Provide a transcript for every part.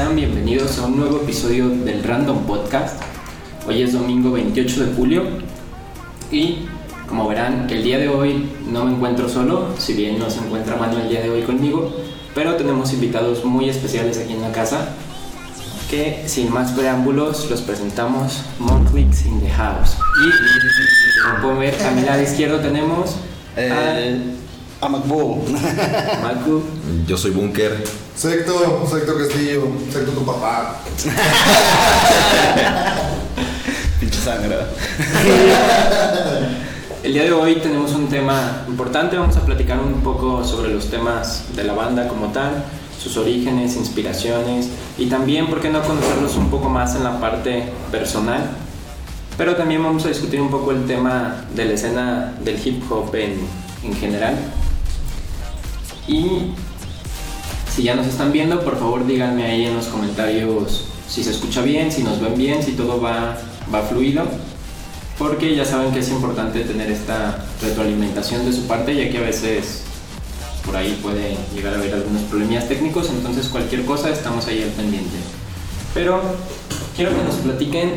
Sean bienvenidos a un nuevo episodio del Random Podcast. Hoy es domingo 28 de julio y como verán, el día de hoy no me encuentro solo, si bien no se encuentra Manu el día de hoy conmigo, pero tenemos invitados muy especiales aquí en la casa que sin más preámbulos los presentamos Monklix in the House. Y como pueden ver, a mi lado izquierdo tenemos Eh, a McBoo. a Maku, Yo soy Bunker. Secto, Secto Castillo, Secto tu papá. Pinche sangre. El día de hoy tenemos un tema importante, vamos a platicar un poco sobre los temas de la banda como tal, sus orígenes, inspiraciones y también, ¿por qué no conocerlos un poco más en la parte personal? Pero también vamos a discutir un poco el tema de la escena del hip hop en, en general. Y si ya nos están viendo, por favor díganme ahí en los comentarios si se escucha bien, si nos ven bien, si todo va, va fluido. Porque ya saben que es importante tener esta retroalimentación de su parte, ya que a veces por ahí puede llegar a haber algunos problemas técnicos, entonces cualquier cosa estamos ahí al pendiente. Pero quiero que nos platiquen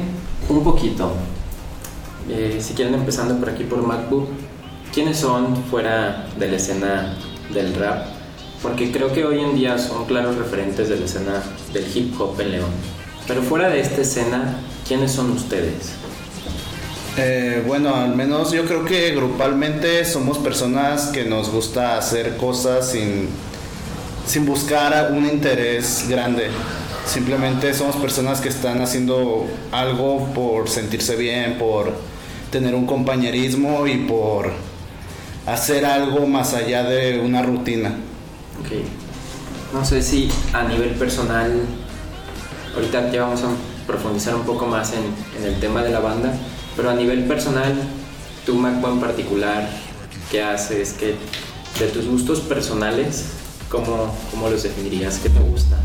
un poquito, eh, si quieren empezando por aquí por MacBook, quiénes son fuera de la escena del rap, porque creo que hoy en día son claros referentes de la escena del hip hop en León. Pero fuera de esta escena, ¿quiénes son ustedes? Eh, bueno, al menos yo creo que grupalmente somos personas que nos gusta hacer cosas sin, sin buscar un interés grande. Simplemente somos personas que están haciendo algo por sentirse bien, por tener un compañerismo y por hacer algo más allá de una rutina. Ok. No sé si a nivel personal, ahorita ya vamos a profundizar un poco más en, en el tema de la banda, pero a nivel personal, tú, Macbo, en particular, ¿qué haces? ¿Qué, de tus gustos personales, ¿cómo, cómo los definirías? ¿Qué te gusta?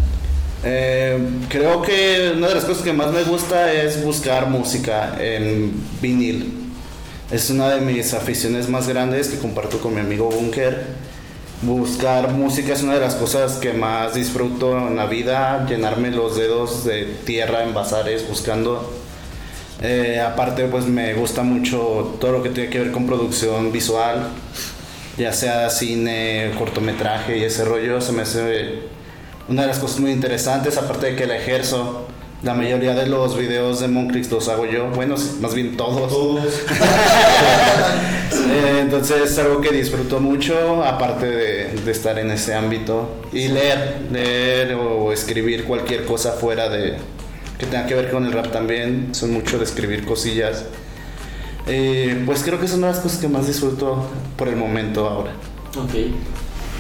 Eh, creo que una de las cosas que más me gusta es buscar música en vinil. Es una de mis aficiones más grandes que comparto con mi amigo Bunker. Buscar música es una de las cosas que más disfruto en la vida, llenarme los dedos de tierra en bazares buscando. Eh, aparte pues me gusta mucho todo lo que tiene que ver con producción visual, ya sea cine, cortometraje y ese rollo, se me hace una de las cosas muy interesantes, aparte de que la ejerzo. La mayoría de los videos de Moncrix los hago yo, bueno, más bien todos. Eh, entonces es algo que disfruto mucho, aparte de, de estar en ese ámbito. Y leer, leer o escribir cualquier cosa fuera de que tenga que ver con el rap también. Soy mucho de escribir cosillas. Eh, pues creo que son las cosas que más disfruto por el momento ahora. Ok.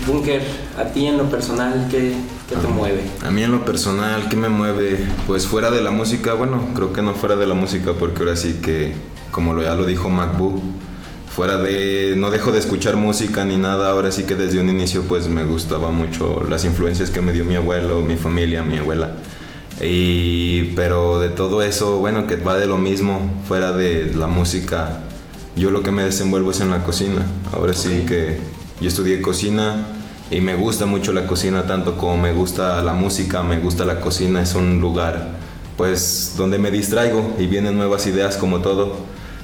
Bunker, a ti en lo personal, ¿qué, qué te mueve? A mí en lo personal, ¿qué me mueve? Pues fuera de la música, bueno, creo que no fuera de la música porque ahora sí que, como lo, ya lo dijo MacBoo, fuera de, no dejo de escuchar música ni nada, ahora sí que desde un inicio pues me gustaba mucho las influencias que me dio mi abuelo, mi familia, mi abuela. Y, pero de todo eso, bueno, que va de lo mismo, fuera de la música, yo lo que me desenvuelvo es en la cocina. Ahora sí que yo estudié cocina y me gusta mucho la cocina, tanto como me gusta la música, me gusta la cocina, es un lugar pues donde me distraigo y vienen nuevas ideas como todo,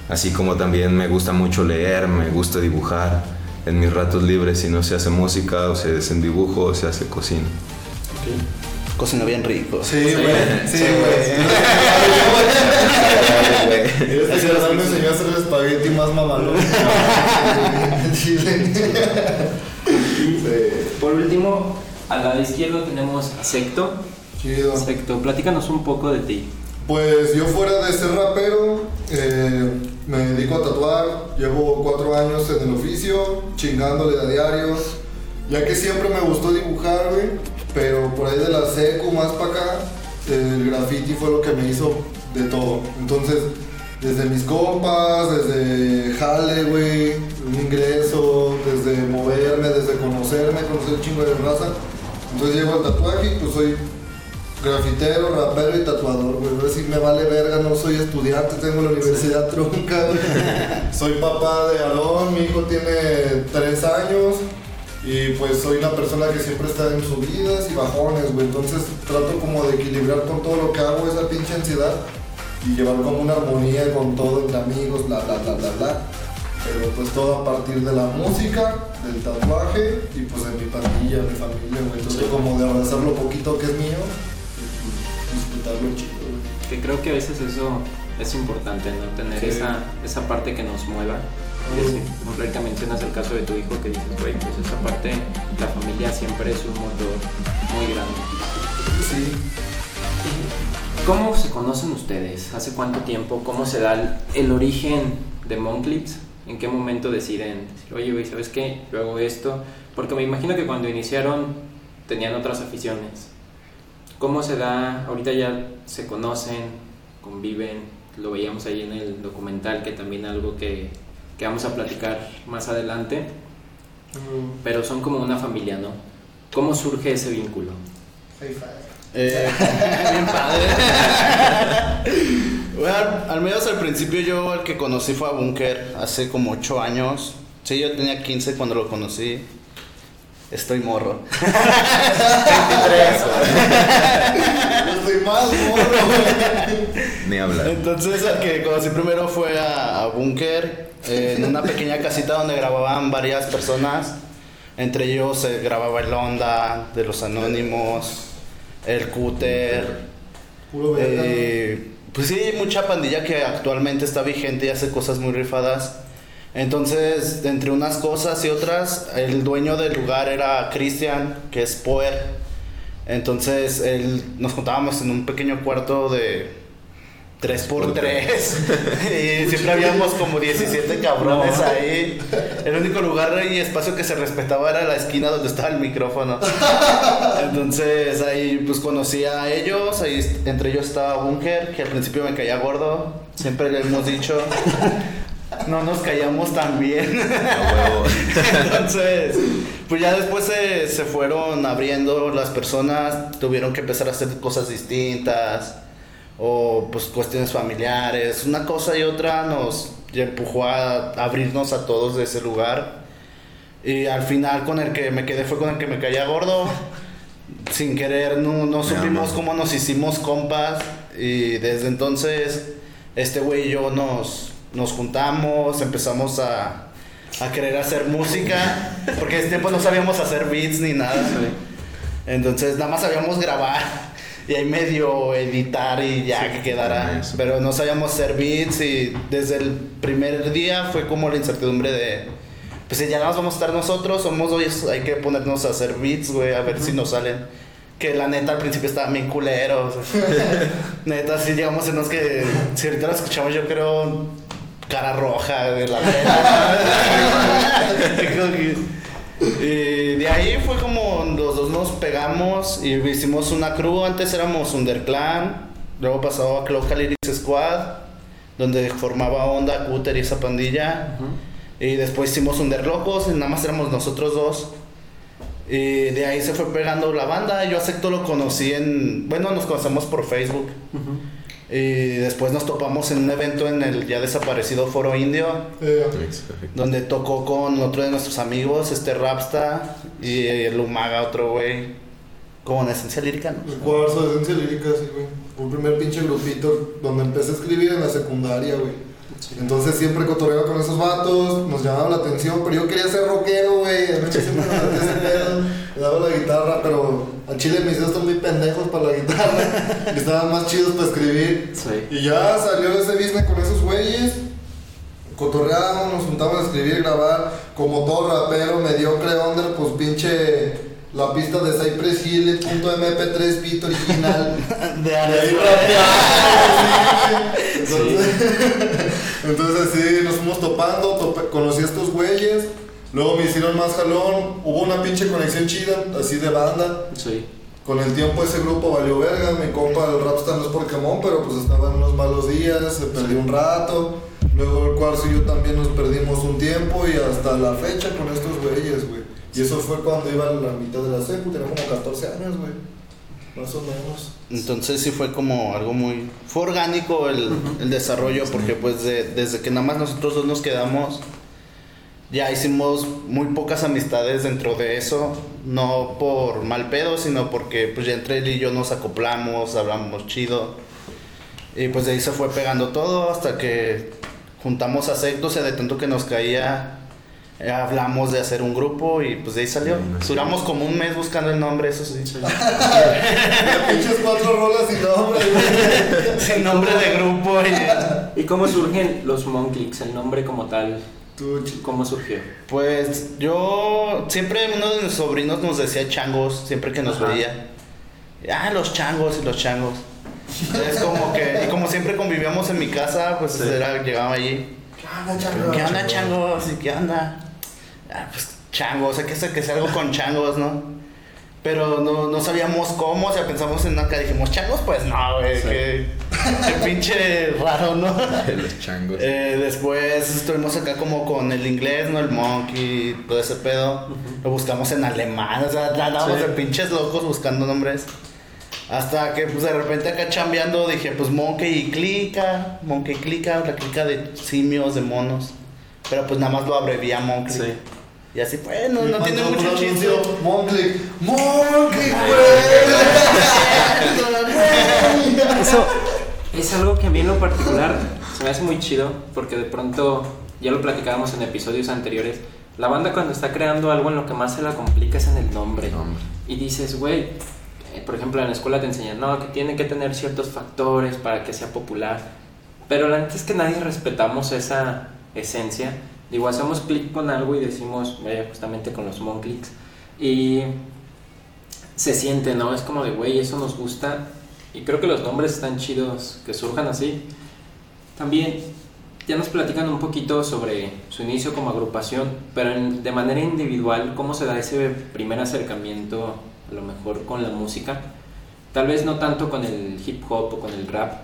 así como también me gusta mucho leer, me gusta dibujar en mis ratos libres, si no se hace música o se hace dibujo o se hace cocina. Cocina bien rico. Sí, güey. Sí, güey. Cabrón me enseñó a hacer el espagueti más mamalón. Chile. Sí. Por último, al lado izquierdo tenemos a Secto. Chido. Secto, platícanos un poco de ti. Pues yo fuera de ser rapero, eh, me dedico a tatuar, llevo cuatro años en el oficio, chingándole a diarios, ya que siempre me gustó dibujar, güey, pero por ahí de la seco más para acá, el graffiti fue lo que me hizo de todo. Entonces, desde mis compas, desde jale, güey, un ingreso, desde moverme, desde conocerme, conocer un chingo de raza. Entonces llego al tatuaje y pues soy grafitero, rapero y tatuador, güey. Ahora sí me vale verga, no soy estudiante, tengo la universidad trunca, güey. soy papá de Alon, mi hijo tiene tres años. Y pues soy una persona que siempre está en subidas y bajones, güey. Entonces trato como de equilibrar con todo lo que hago esa pinche ansiedad y llevar como una armonía con todo entre amigos, bla, bla, bla, bla, bla. Pero pues todo a partir de la música, del tatuaje y pues de mi pandilla, mi familia, güey. Trato como de abrazar lo poquito que es mío y disfrutarlo chido, güey. Que creo que a veces eso es importante, ¿no? Tener Sí. esa, esa parte que nos mueva. Ahorita mencionas el caso de tu hijo que dices, güey, pues esa parte, la familia siempre es un motor muy grande. Sí. ¿Cómo se conocen ustedes? ¿Hace cuánto tiempo? ¿Cómo se da el, el origen de Monclips? ¿En qué momento deciden decir, oye, güey, ¿sabes qué? Yo hago esto. Porque me imagino que cuando iniciaron tenían otras aficiones. ¿Cómo se da? Ahorita ya se conocen, conviven. Lo veíamos ahí en el documental, que también algo que, que vamos a platicar más adelante. Pero son como una familia, ¿no? ¿Cómo surge ese vínculo? Eh, bien padre. Bueno, al, al menos al principio yo el que conocí fue a Bunker hace como 8 años. Sí, yo tenía 15 cuando lo conocí. Estoy morro. 23. Yo soy más morro. Ni hablar. Entonces el que conocí primero fue a, a Bunker eh, en una pequeña casita donde grababan varias personas. Entre ellos se grababa el Onda, de los Anónimos, el Cúter. Puro. Eh, pues sí, mucha pandilla que actualmente está vigente y hace cosas muy rifadas. Entonces, entre unas cosas y otras, el dueño del lugar era Cristian, que es Poer. Entonces, él, nos juntábamos en un pequeño cuarto de 3x3 y siempre habíamos como 17 cabrones ahí. El único lugar y espacio que se respetaba era la esquina donde estaba el micrófono. Entonces ahí pues conocí a ellos, ahí entre ellos estaba Bunker, que al principio me caía gordo, siempre le hemos dicho, no nos callamos tan bien. Entonces, pues ya después se, se fueron abriendo las personas, tuvieron que empezar a hacer cosas distintas o pues cuestiones familiares, una cosa y otra nos empujó a abrirnos a todos de ese lugar. Y al final con el que me quedé fue con el que me caía gordo. Sin querer no, no supimos cómo nos hicimos compas y desde entonces este güey y yo nos, nos juntamos, empezamos a, a querer hacer música, porque en ese tiempo no sabíamos hacer beats ni nada. Entonces nada más sabíamos grabar y ahí medio editar y ya que quedara. Pero no sabíamos hacer beats y desde el primer día fue como la incertidumbre de, pues si ya nada más vamos a estar nosotros, somos dos, hay que ponernos a hacer beats, güey, a ver si nos salen. Que la neta al principio estaban bien culeros. neta, sí llegamos en los que, si ahorita lo escuchamos yo creo cara roja de la pena. Y de ahí fue como los dos nos pegamos y hicimos una crew. Antes éramos Underclan, luego pasaba a Cloud Lyrics Squad, donde formaba Onda, Cúter y esa pandilla. Y después hicimos Underlocos y nada más éramos nosotros dos. Y de ahí se fue pegando la banda. Yo acepto lo conocí en. Bueno, nos conocemos por Facebook. Y después nos topamos en un evento en el ya desaparecido Foro Indio donde tocó con otro de nuestros amigos, este Rapsta y el Umaga, otro güey, como en esencia lírica, ¿no? el cuarzo de esencia lírica, sí, güey. Fue un primer pinche grupito donde empecé a escribir en la secundaria, güey. Entonces siempre cotorreaba con esos vatos, nos llamaba la atención, pero yo quería ser rockero, güey. A mí siempre me ese pedo. Me daba la guitarra, pero al chile mis dedos están muy pendejos para la guitarra. y estaban más chidos para escribir. Sí. Y ya salió ese business con esos güeyes. Cotorreábamos, nos juntamos a escribir, grabar. Como todo rapero mediocre under, pues pinche la pista de Cypress Hill, punto MP3 beat original. De ahí sí, güey. Entonces, Entonces así nos fuimos topando, tope- conocí a estos güeyes, luego me hicieron más jalón, hubo una pinche conexión chida, así de banda. Sí. Con el tiempo ese grupo valió verga, mi compa el Rapstar no es Pokémon, pero pues estaba en unos malos días, se perdió un rato. Luego el Cuarzo y yo también nos perdimos un tiempo y hasta la fecha con estos güeyes, güey. Y eso fue cuando iba a la mitad de la secu, tenía como 14 años, güey. Más o menos. Entonces sí fue como algo muy... Fue orgánico el, el desarrollo porque pues de- desde que nada más nosotros dos nos quedamos, ya hicimos muy pocas amistades dentro de eso. No por mal pedo, sino porque pues ya entre él y yo nos acoplamos, hablamos chido. Y pues de ahí se fue pegando todo hasta que juntamos a Secto, o sea, de tanto que nos caía, hablamos de hacer un grupo y pues de ahí salió. Duramos como un mes buscando el nombre, eso sí. Pinches cuatro rolas y nombre. Sin nombre de grupo y... ¿Y cómo surgen los Monclicks, el nombre como tal? ¿Cómo surgió? Pues yo siempre uno de mis sobrinos nos decía changos, siempre que nos Ajá. veía. Ah, los changos y los changos. Es como que, y como siempre convivíamos en mi casa, pues Sí. era, llegaba allí. ¿Qué onda, chango? ¿Qué onda, changos? ¿Y qué onda? Ah, pues changos, hay que ser que sea algo con changos, ¿no? Pero no, no sabíamos cómo, o sea, pensamos en acá, dijimos, changos, pues no, güey, Sí. qué, qué pinche raro, ¿no? Los changos. Eh, después estuvimos acá como con el inglés, ¿no? El monkey, todo ese pedo. Lo buscamos en alemán, o sea, andábamos Sí. de pinches locos buscando nombres. Hasta que pues de repente acá chambeando dije, pues monkey y clica, monkey clica, la clica de simios, de monos. Pero pues nada más lo abrevié a monkey. Sí. Y así fue, no, tiene mucho chiste. Monclick. Monclick, güey. Eso es algo que a mí en lo particular se me hace muy chido porque de pronto, ya lo platicábamos en episodios anteriores, la banda cuando está creando algo en lo que más se la complica es en el nombre. Nombre. Y dices, güey, eh, por ejemplo en la escuela te enseñan, no, que tiene que tener ciertos factores para que sea popular. Pero la neta es que nadie respetamos esa esencia. Digo, hacemos clic con algo y decimos, eh, justamente con los Monclicks. Y se siente, ¿no? Es como de, güey, eso nos gusta. Y creo que los nombres están chidos que surjan así. También ya nos platican un poquito sobre su inicio como agrupación, pero de manera individual, ¿cómo se da ese primer acercamiento a lo mejor con la música? Tal vez no tanto con el hip hop o con el rap,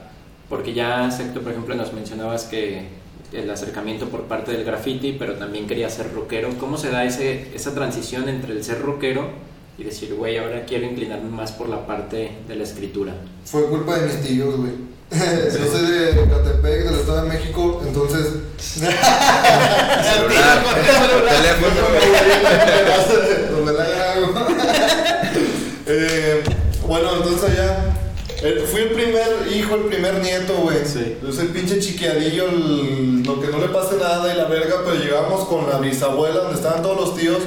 porque ya Secto, por ejemplo, nos mencionabas que el acercamiento por parte del graffiti, pero también quería ser rockero. ¿Cómo se da ese, esa transición entre el ser rockero y decir, güey, ahora quiero inclinarme más por la parte de la escritura? Fue culpa de mis tíos, güey. Yo soy de Catepec, del Estado de México, entonces. Celular, teléfono. Donde la hago. Eh, bueno, entonces allá. Fui el primer hijo, el primer nieto, güey. Sí. Yo soy pinche chiquiadillo, el- lo que no le pase nada y la verga, pero llegamos con la bisabuela donde estaban todos los tíos.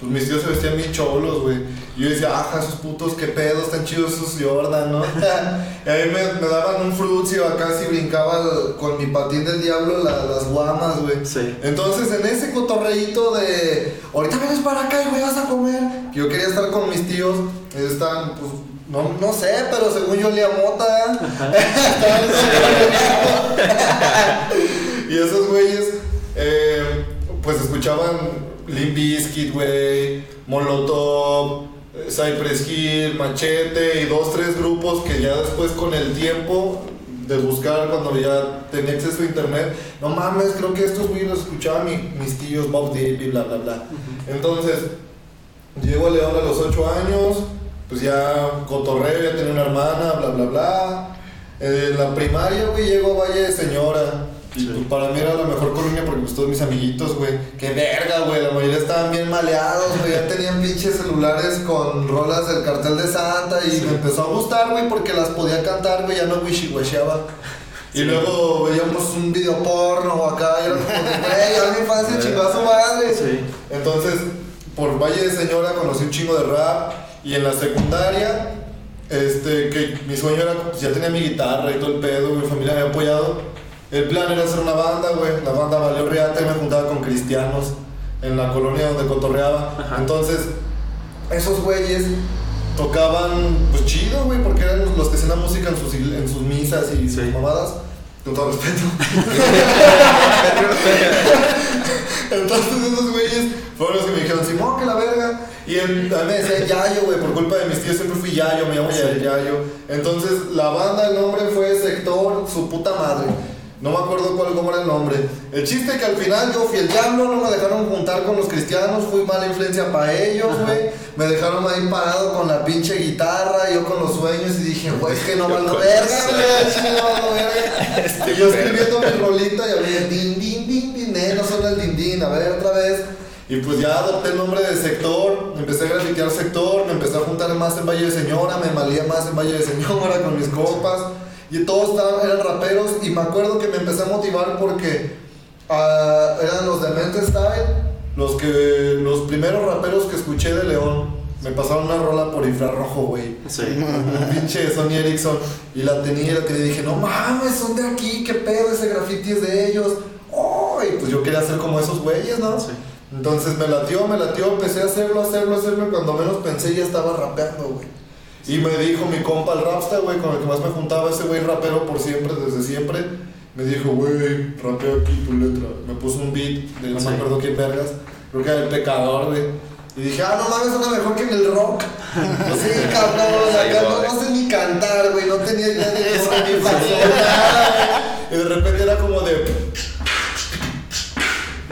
Pues mis tíos se vestían bien cholos, güey. Y yo decía, ajá, esos putos, qué pedos, están chidos esos Jordan, ¿no? y ahí me, me daban un frutio acá si brincaba el- con mi patín del diablo la- las guamas, güey. Sí. Entonces, en ese cotorreíto de ahorita vienes para acá y güey vas a comer, que yo quería estar con mis tíos, estaban, pues, no, no sé, pero según yo olía mota. Estaban y esos güeyes, eh, pues escuchaban Limp Bizkit, güey, Molotov, eh, Cypress Hill, Machete y dos, tres grupos que ya después con el tiempo de buscar cuando ya tenía acceso a internet, no mames, creo que estos güeyes los escuchaban mi- mis tíos, Bob y bla, bla, bla. Entonces, llego a León a los 8 años, pues ya cotorreo, ya tenía una hermana, bla, bla, bla. En la primaria, güey, llego a Valle de Señora. Y pues, para mí era la mejor colonia porque pues todos mis amiguitos, güey, qué verga, güey, la mayoría estaban bien maleados, güey, ya tenían pinches celulares con rolas del cartel de Santa y me empezó a gustar, güey, porque las podía cantar, güey, ya no wishy-washeaba. Y luego veíamos un video porno acá y era como, güey, ya mi infancia chingó a su madre. Sí. Entonces, por Valle de Señora conocí un chingo de rap y en la secundaria, este, que mi sueño era, pues ya tenía mi guitarra y todo el pedo, mi familia me había apoyado. El plan era hacer una banda, güey. La banda valió reata y me juntaba con cristianos en la colonia donde cotorreaba. Ajá. Entonces, esos güeyes tocaban, pues chido, güey, porque eran los que hacían la música en sus, en sus misas y sus Sí. mamadas. Con todo respeto. Entonces esos güeyes fueron los que me dijeron, Simón, que la verga. Y él a mí me decía Yayo, güey, por culpa de mis tíos siempre fui Yayo, me llamo Yayo. Entonces la banda, el nombre fue Sector, su puta madre. No me acuerdo cuál cómo era el nombre. El chiste que al final yo fui el diablo, no me dejaron juntar con los cristianos, fui mala influencia para ellos, güey. Me dejaron ahí parado con la pinche guitarra, yo con los sueños y dije, güey, es que no valgo verga, güey, es no verga. Y yo escribiendo mi rolita y había din, din, din, din, eh, no suena el din, din, a ver otra vez. Y pues ya adopté el nombre de sector, empecé a grafitear sector, me empecé a juntar más en Valle de Señora, me malía más en Valle de Señora con mis copas. Y todos estaban, eran raperos y me acuerdo que me empecé a motivar porque ah, eran los de Mente Style, los, que, los primeros raperos que escuché de León. Me pasaron una rola por infrarrojo, güey. Sí. Un pinche Sony Ericsson. Y la tenía y la tenía y dije, no mames, son de aquí, qué pedo, ese graffiti es de ellos. Oh, y pues yo quería ser como esos güeyes, ¿no? Sí. Entonces me latió, me latió, empecé a hacerlo, hacerlo, hacerlo. Y cuando menos pensé ya estaba rapeando, güey. Y me dijo mi compa el Rapsta, güey, con el que más me juntaba, ese güey rapero por siempre, desde siempre. Me dijo, güey, rapea aquí tu letra. Me puso un beat de no me acuerdo quién vergas. Creo que era el pecador, güey. Y dije, ah, no mames, suena mejor que en el rock. Sí, cabrón, acá no, no sé ni cantar, güey, no tenía idea de eso. Y de repente era como de.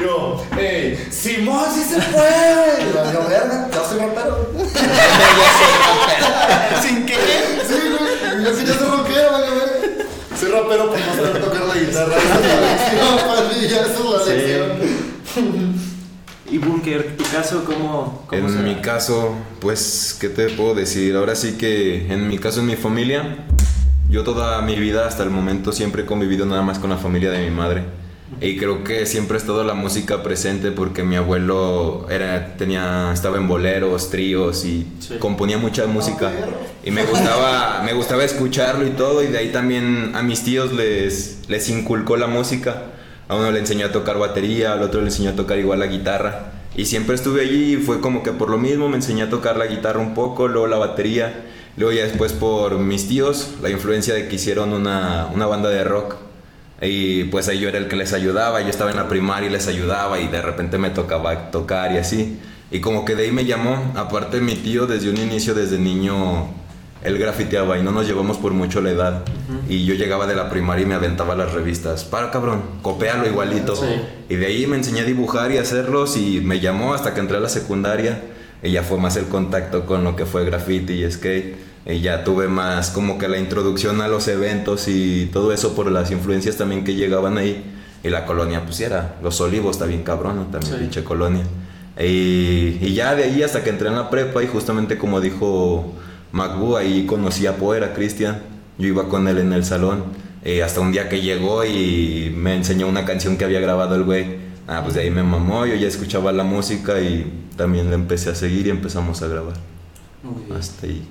Yo, hey, Simón, sí se puede. Y yo, yo, verga, ya soy rapero. Sin querer. Sí, güey, yo sí ya soy rockero, vale, güey. Soy rapero por no saber tocar la guitarra. Esa es la lección, esa es la Sí. lección. Y Bunker, ¿tu caso cómo, cómo En mi caso, pues, ¿qué te puedo decir? Ahora sí que en mi caso, en mi familia, yo toda mi vida hasta el momento siempre he convivido nada más con la familia de mi madre. Y creo que siempre ha estado la música presente porque mi abuelo era, tenía, estaba en boleros, tríos y Sí. componía mucha música. Y me gustaba, me gustaba escucharlo y todo. Y de ahí también a mis tíos les, les inculcó la música. A uno le enseñó a tocar batería, al otro le enseñó a tocar igual la guitarra. Y siempre estuve allí y fue como que por lo mismo me enseñé a tocar la guitarra un poco, luego la batería. Luego ya después por mis tíos, la influencia de que hicieron una, una banda de rock. Y pues ahí yo era el que les ayudaba, yo estaba en la primaria y les ayudaba y de repente me tocaba tocar y así. Y como que de ahí me llamó, aparte mi tío desde un inicio, desde niño, él grafiteaba y no nos llevamos por mucho la edad. Y yo llegaba de la primaria y me aventaba las revistas. Para cabrón, copéalo igualito. Sí. Y de ahí me enseñé a dibujar y hacerlos y me llamó hasta que entré a la secundaria. Y ya fue más el contacto con lo que fue graffiti y skate. Y ya tuve más como que la introducción a los eventos y todo eso por las influencias también que llegaban ahí. Y la colonia, pues era, Los Olivos está bien cabrón, ¿no? también Sí. pinche colonia. Y, y ya de ahí hasta que entré en la prepa y justamente como dijo Macbu, ahí conocí a Poer, a Cristian. Yo iba con él en el salón. eh, hasta un día que llegó y me enseñó una canción que había grabado el güey. Ah, pues de ahí me mamó, yo ya escuchaba la música y también le empecé a seguir y empezamos a grabar. Muy bien. Hasta ahí.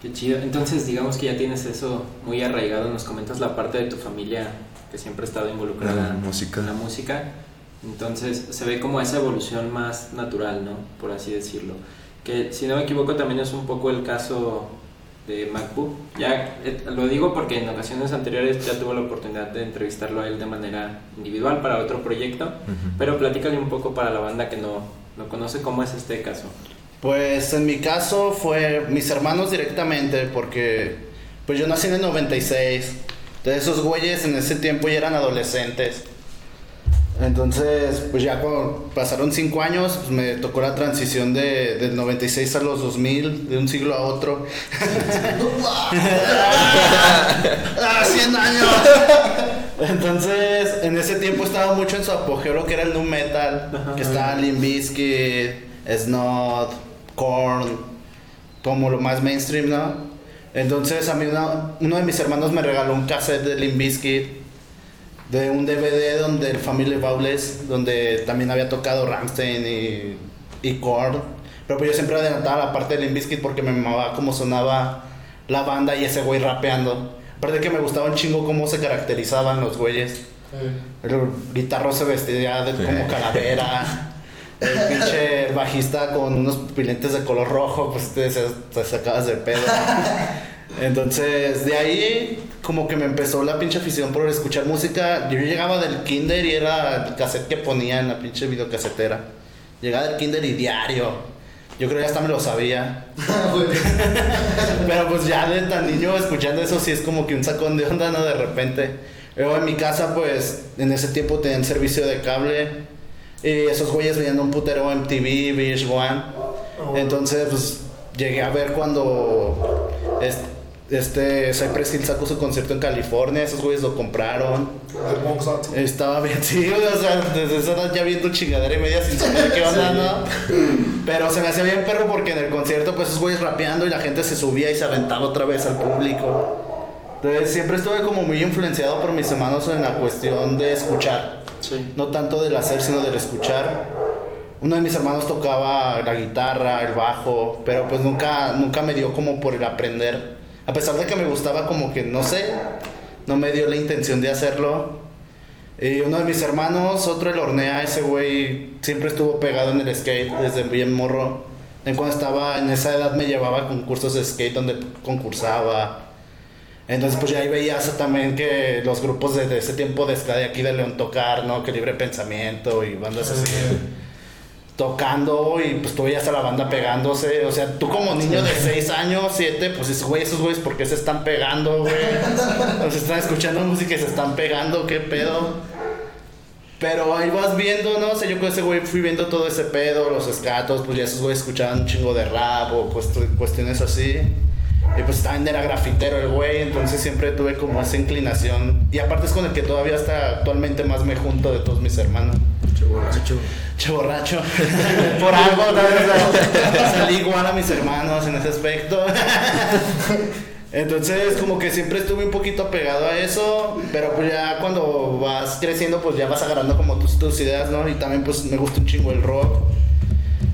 Qué chido. Entonces, digamos que ya tienes eso muy arraigado. Nos comentas la parte de tu familia que siempre ha estado involucrada La música. en la música. Entonces, se ve como esa evolución más natural, ¿no? Por así decirlo. Que, si no me equivoco, también es un poco el caso de MacBook. Ya eh, lo digo porque en ocasiones anteriores ya tuve la oportunidad de entrevistarlo a él de manera individual para otro proyecto. Ujú. Pero platícale un poco para la banda que no, no conoce cómo es este caso. Pues en mi caso fue mis hermanos directamente, porque pues yo nací en el 96. Entonces esos güeyes en ese tiempo ya eran adolescentes. Entonces, pues ya cuando pasaron cinco años, pues me tocó la transición de, del 96 a los 2000, de un siglo a otro. ¡Ah, 100 años! Entonces, en ese tiempo estaba mucho en su apogeo lo que era el nu metal, que estaba Limp Bizkit, Snot, Korn, como lo más mainstream, ¿no? Entonces, a mí una- uno de mis hermanos me regaló un cassette de Limp Bizkit, de un DVD donde el Family Bowles, donde también había tocado Rammstein y, y Korn. Pero pues yo siempre adelantaba la parte de Limp Bizkit porque me mamaba cómo sonaba la banda y ese güey rapeando. Aparte que me gustaba un chingo cómo se caracterizaban los güeyes. El guitarro se vestía de, como calavera. El pinche bajista con unos pupilentes de color rojo, pues te, se- te sacabas de pedo. Entonces, de ahí como que me empezó la pinche afición por escuchar música. Yo llegaba del kinder y era el cassette que ponía en la pinche videocasetera. Llegaba del kinder y diario. Yo creo que hasta me lo sabía. Pero pues ya de tan niño escuchando eso sí es como que un sacón de onda, ¿no? De repente. Luego en mi casa, pues, en ese tiempo tenían servicio de cable. Y esos güeyes veían un putero MTV, VH1. Entonces, pues, llegué a ver cuando este Cypress Hill sacó su concierto en California. Esos güeyes lo compraron. Estaba bien, sí, o sea, desde esa edad ya viendo chingadera y media sin saber qué onda, ¿no? Pero se me hacía bien perro porque en el concierto, pues, esos güeyes rapeando y la gente se subía y se aventaba otra vez al público. Entonces, siempre estuve como muy influenciado por mis hermanos en la cuestión de escuchar. Sí. No tanto del hacer, sino del escuchar. Uno de mis hermanos tocaba la guitarra, el bajo, pero pues nunca, nunca me dio como por el aprender. A pesar de que me gustaba como que, no sé, no me dio la intención de hacerlo. Y uno de mis hermanos, otro el hornea, ese güey siempre estuvo pegado en el skate desde bien morro. En cuando estaba en esa edad me llevaba a concursos de skate donde concursaba. Entonces pues ya ahí veías también que los grupos desde ese tiempo de de aquí de León tocar, ¿no? Que Libre Pensamiento y bandas así. Tocando y pues tú veías a la banda pegándose. O sea, tú como niño de 6 años, 7, pues dices, güey, esos güeyes, ¿por qué se están pegando, güey? Sea, están escuchando música y se están pegando, ¿qué pedo? Pero ahí vas viendo, ¿no? O sea, yo con ese güey fui viendo todo ese pedo, los escatos, pues ya esos güeyes escuchaban un chingo de rap o cuest- cuestiones así. Y pues también era grafitero el güey, entonces siempre tuve como esa inclinación. Y aparte es con el que todavía hasta actualmente más me junto de todos mis hermanos. Che borracho. Por algo, tal vez, salí igual a mis hermanos en ese aspecto. Entonces, como que siempre estuve un poquito apegado a eso, pero pues ya cuando vas creciendo, pues ya vas agarrando como tus, tus ideas, ¿no? Y también, pues me gusta un chingo el rock.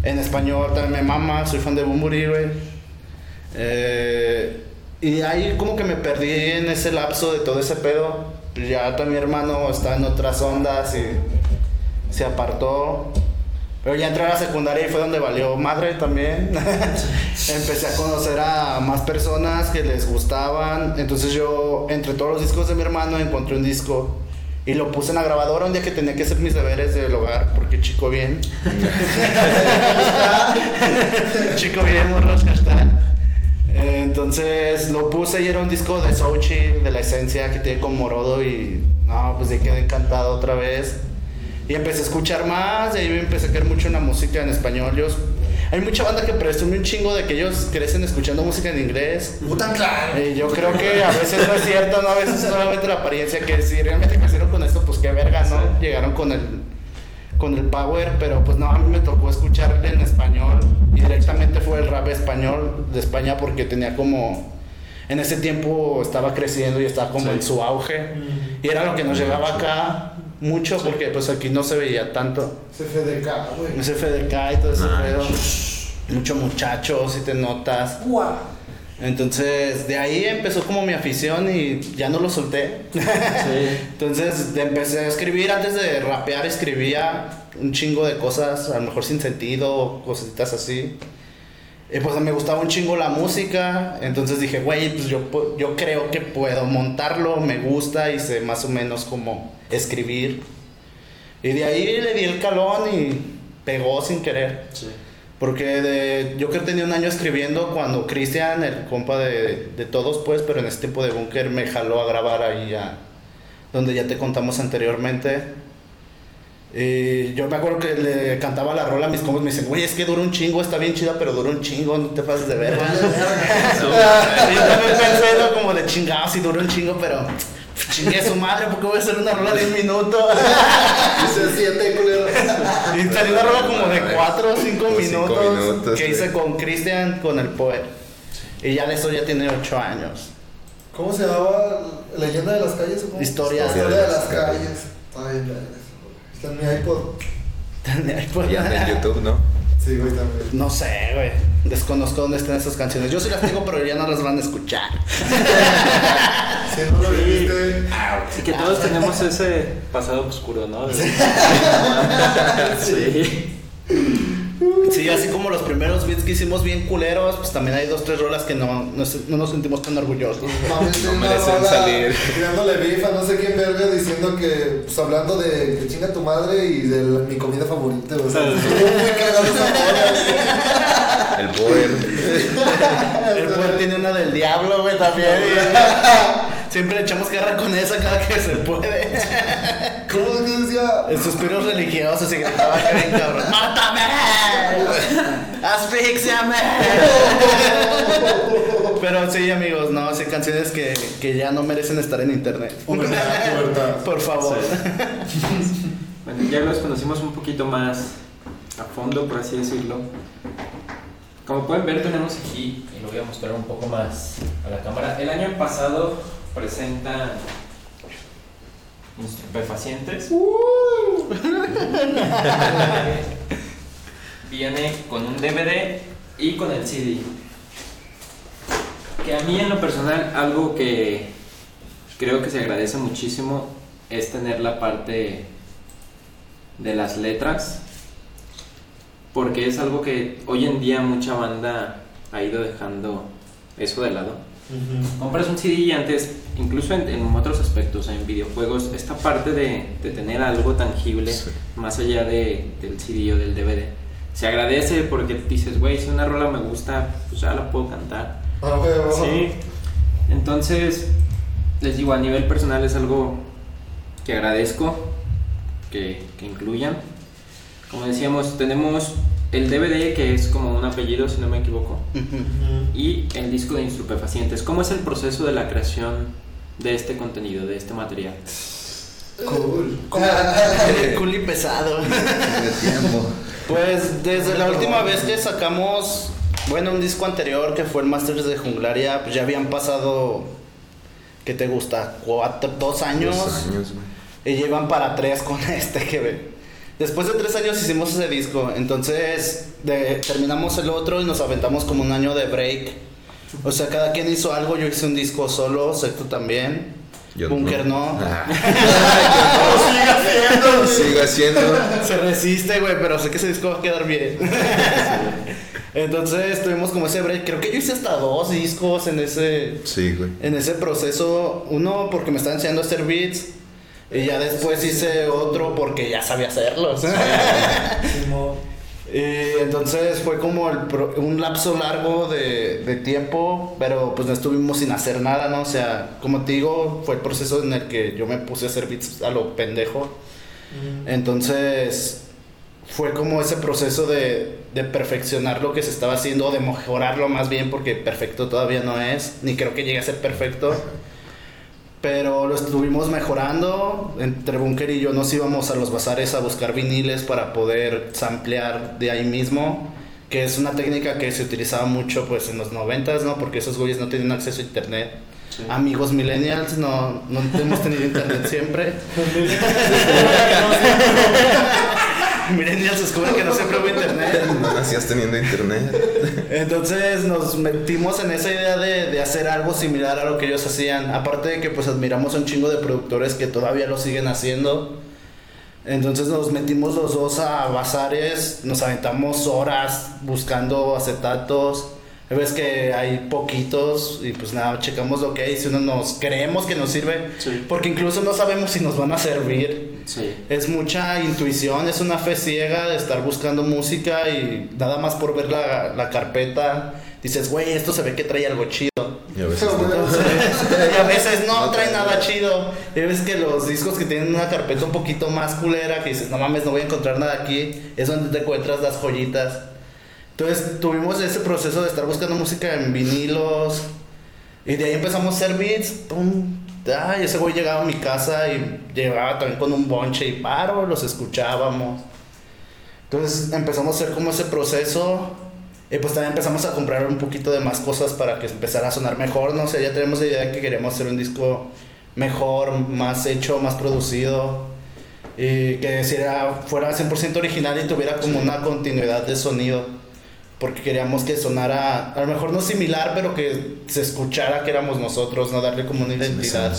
En español también me mama, soy fan de Bumburi, güey. Eh, y ahí como que me perdí en ese lapso de todo ese pedo. Ya también mi hermano está en otras ondas y se apartó. Pero ya entré a la secundaria y fue donde valió madre también. Empecé a conocer a más personas que les gustaban. Entonces yo, entre todos los discos de mi hermano, encontré un disco. Y lo puse en la grabadora un día que tenía que hacer mis deberes del hogar, porque chico bien. chico bien, morros, hashtag. Entonces lo puse y era un disco de Sochi, de la esencia que tiene con Morodo y no, pues de quedé encantado otra vez. Y empecé a escuchar más, y ahí me empecé a querer mucho en la música en español. Yo, hay mucha banda que presume un chingo de que ellos crecen escuchando música en inglés. Puta claro. Y yo creo que a veces no es cierto, ¿no? A veces es solamente la apariencia, que si realmente crecieron con esto, pues qué verga, ¿no? Llegaron con el, con el power, pero pues no, a mí me tocó escuchar en español y directamente fue el rap español de España porque tenía como... En ese tiempo estaba creciendo y estaba como en su auge. Y era lo que nos llegaba acá mucho porque pues aquí no se veía tanto. CFDK, güey. Ese FDK y todo ese pedo. Mucho muchacho, si te notas. Guau. Entonces, de ahí empezó como mi afición y ya no lo solté. Entonces, empecé a escribir. Antes de rapear, escribía un chingo de cosas, a lo mejor sin sentido, cositas así. Y pues me gustaba un chingo la música. Entonces dije, güey, pues yo, yo creo que puedo montarlo, me gusta y sé más o menos cómo escribir. Y de ahí le di el calón y pegó sin querer. Porque de- yo creo que tenía un año escribiendo cuando Cristian, el compa de, de todos, pues, pero en ese tiempo de búnker me jaló a grabar ahí a donde ya te contamos anteriormente. Y yo me acuerdo que le cantaba la rola a mis compas me dicen, güey, es que dura un chingo, está bien chida, pero dura un chingo, no te pases de verga. yo pensé, como de chingados, si dura un chingo, pero chingue a su madre, porque voy a hacer una rola de un minuto. Dice siete, culero. Y salió una rola como de 4 o 5 Como cinco minutos, minutos, que sí. hice con Cristian, con el poet. Y ya de eso ya tiene 8 años. ¿Cómo se llamaba? ¿Leyenda de las calles o cómo? Historia. Historia de las calles. Ay, Está en mi iPod. Ahí pues, Ya en el YouTube, ¿no? Sí, güey, también. No sé, güey. Desconozco dónde están esas canciones. Yo sí las tengo, pero ya no las van a escuchar. Si no lo viste. Y que todos tenemos ese pasado oscuro, ¿no? Sí. Sí, así como los primeros beats que hicimos bien culeros, pues también hay dos, tres rolas que no, no, nos sentimos tan orgullosos. Mames, No merecen rola salir. Tirándole beef a no sé quién verga diciendo que, pues hablando de que chinga tu madre y de la- mi comida favorita. O sea, rola. El poder. El poder tiene una del diablo, güey, también. Siempre echamos guerra con esa cada que se puede. ¿Cómo es que decía? En suspiros religiosos y gritaba que bien cabrón. ¡Mátame! ¡Asfixiame! Pero sí, amigos, no, sí, canciones que, que ya no merecen estar en internet. Por favor. Bueno, ya los conocimos un poquito más a fondo, por así decirlo. Como pueden ver, tenemos aquí, y lo voy a mostrar un poco más a la cámara. El año pasado presentan estupefacientes. Viene con un DVD y con el CD. Que a mí en lo personal algo que creo que se agradece muchísimo es tener la parte de las letras porque es algo que hoy en día mucha banda ha ido dejando eso de lado. Compras un CD y antes, incluso en, en otros aspectos, en videojuegos, esta parte de, de tener algo tangible Sí. más allá de, del CD o del DVD, se agradece porque dices, güey, si una rola me gusta, pues ya la puedo cantar. Ah. Sí. Entonces, les digo, a nivel personal es algo que agradezco que, que incluyan. Como decíamos, tenemos el DVD, que es como un apellido, si no me equivoco, y el disco de Instrupefacientes. ¿Cómo es el proceso de la creación de este contenido, de este material? Cool. Cool y pesado. De tiempo. Pues desde la última vez que sacamos, bueno, un disco anterior que fue el Masters de Junglaria, pues ya habían pasado, ¿qué te gusta? Cuatro, dos años. Dos años, güey. Y llevan para tres con este que ve. Después de tres años hicimos ese disco, entonces de- terminamos el otro y nos aventamos como un año de break. O sea, cada quien hizo algo, yo hice un disco solo, Secto también. Yo Bunker no. Ah. Sigue haciendo. Se resiste, güey, pero sé que ese disco va a quedar bien. Entonces tuvimos como ese break. Creo que yo hice hasta dos discos en ese, Sí, güey. en ese proceso. Uno porque me estaba enseñando a hacer beats. Y ya después hice otro porque ya sabía hacerlos. Y entonces fue como el pro- un lapso largo de, de tiempo, pero pues no estuvimos sin hacer nada, ¿no? O sea, como te digo, fue el proceso en el que yo me puse a hacer beats a lo pendejo. Entonces fue como ese proceso de, de perfeccionar lo que se estaba haciendo, de mejorarlo más bien, porque perfecto todavía no es, ni creo que llegue a ser perfecto. Pero lo estuvimos mejorando. Entre Bunker y yo nos íbamos a los bazares a buscar viniles para poder samplear de ahí mismo. Que es una técnica que se utilizaba mucho pues en los noventas, ¿no? Porque esos güeyes no tenían acceso a internet. Amigos millennials, no, no hemos tenido internet siempre. millennials descubren que no siempre hubo internet. No nacías teniendo internet. Entonces nos metimos en esa idea de, de hacer algo similar a lo que ellos hacían. Aparte de que pues admiramos a un chingo de productores que todavía lo siguen haciendo. Entonces nos metimos los dos a bazares, nos aventamos horas buscando acetatos. Ves que hay poquitos y pues nada, checamos lo que hay. Si uno nos creemos que nos sirve, Sí. porque incluso no sabemos si nos van a servir. Sí. Es mucha intuición, es una fe ciega de estar buscando música y nada más por ver la, la carpeta dices, güey, esto se ve que trae algo chido. Y a veces no. güey, y a veces no trae nada chido. Y ves que los discos que tienen una carpeta un poquito más culera, que dices, no mames, no voy a encontrar nada aquí, es donde te encuentras las joyitas. Entonces tuvimos ese proceso de estar buscando música en vinilos. Y de ahí empezamos a hacer beats. Pum. Ay, ese güey llegaba a mi casa y llegaba también con un bonche y paro, los escuchábamos. Entonces empezamos a hacer como ese proceso. Y pues también empezamos a comprar un poquito de más cosas para que empezara a sonar mejor. No sé, ya tenemos la idea de que queremos hacer un disco mejor, más hecho, más producido. Y que si era- fuera 100% original y tuviera como una continuidad de sonido. Porque queríamos que sonara, a lo mejor no similar, pero que se escuchara que éramos nosotros, no darle como una identidad.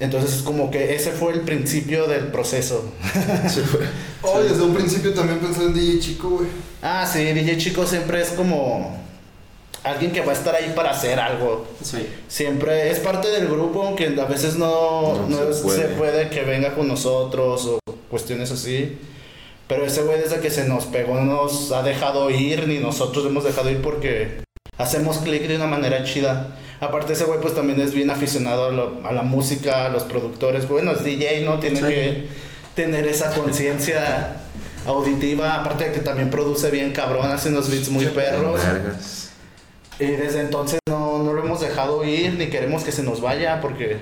Entonces como que ese fue el principio del proceso. Sí, fue. Oh, desde un principio también pensé en DJ Chico, güey. Ah, sí, DJ Chico siempre es como alguien que va a estar ahí para hacer algo. Sí. Siempre es parte del grupo, aunque a veces no, No no se se, puede. puede. que venga con nosotros o cuestiones así. Pero ese güey desde que se nos pegó no nos ha dejado ir, ni nosotros hemos dejado ir porque hacemos clic de una manera chida. Aparte ese güey pues también es bien aficionado a, lo- a la música, a los productores. Bueno, es DJ, ¿no? Tiene Sí. que tener esa conciencia auditiva. Aparte de que también produce bien cabrón, hace unos beats muy perros. Y desde entonces no, no lo hemos dejado ir ni queremos que se nos vaya porque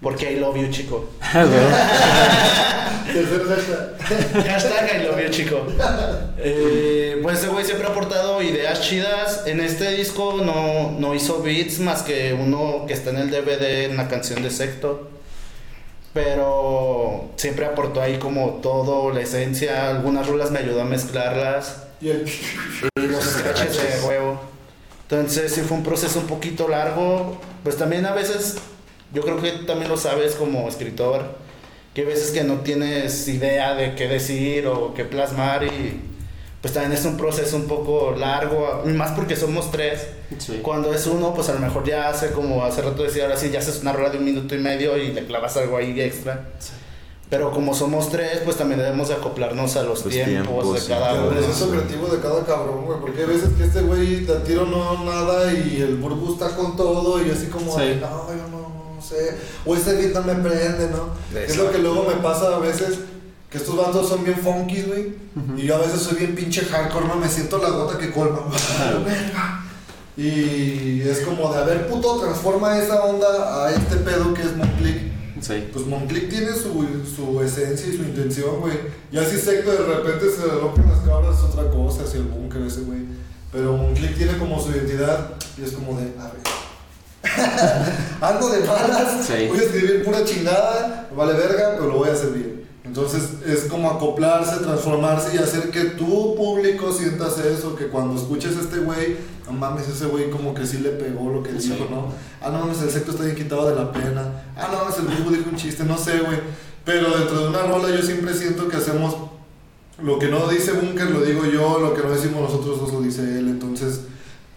porque I love you, chico. Hashtag. Hashtag I love you, chico. Eh, pues ese güey siempre ha aportado ideas chidas. En este disco no, no hizo beats más que uno que está en el DVD en la canción de Secto. Pero siempre aportó ahí como todo, la esencia. Algunas rulas me ayudó a mezclarlas. Y el. y los scratches de huevo. Entonces sí fue un proceso un poquito largo. Pues también a veces, yo creo que también lo sabes como escritor, que hay veces que no tienes idea de qué decir o qué plasmar y pues también es un proceso un poco largo, y más porque somos tres. Sí. Cuando es uno, pues a lo mejor ya hace como hace rato decía, ahora sí, ya haces una rueda de un minuto y medio y le clavas algo ahí extra. Pero como somos tres, pues también debemos de acoplarnos a los Los tiempos, tiempos, de sí, cada uno. proceso creativo de cada cabrón, güey. Porque hay veces que este güey de a tiro no nada y el burbu está con todo y así como, Sí. de, no, yo no sé. O este beat no me prende, ¿no? Es lo que luego me pasa a veces. Que estos bandos son bien funky, güey. Y yo a veces soy bien pinche hardcore, ¿no? Me siento la gota que colma. Y es como de, a ver, puto, transforma esa onda a este pedo que es Monclick. Sí. Pues Monclick tiene su, su esencia y su intención, güey. Ya si Secto de repente se le rompen las cabras es otra cosa, hacia el búnker ese, güey. Pero Monclick tiene como su identidad y es como de, a ver. Ando de malas, Sí. voy a escribir pura chingada, vale verga, pero lo voy a hacer bien. Entonces es como acoplarse, transformarse y hacer que tu público sientas eso, que cuando escuches a este güey, no mames, ese güey como que sí le pegó lo que Sí. dijo, ¿no? Ah, no mames, el secto está bien quitado de la pena. Ah, no mames, el grupo dijo un chiste, no sé, güey. Pero dentro de una rola yo siempre siento que hacemos lo que no dice Bunker, lo digo yo, lo que no decimos nosotros dos lo dice él. Entonces,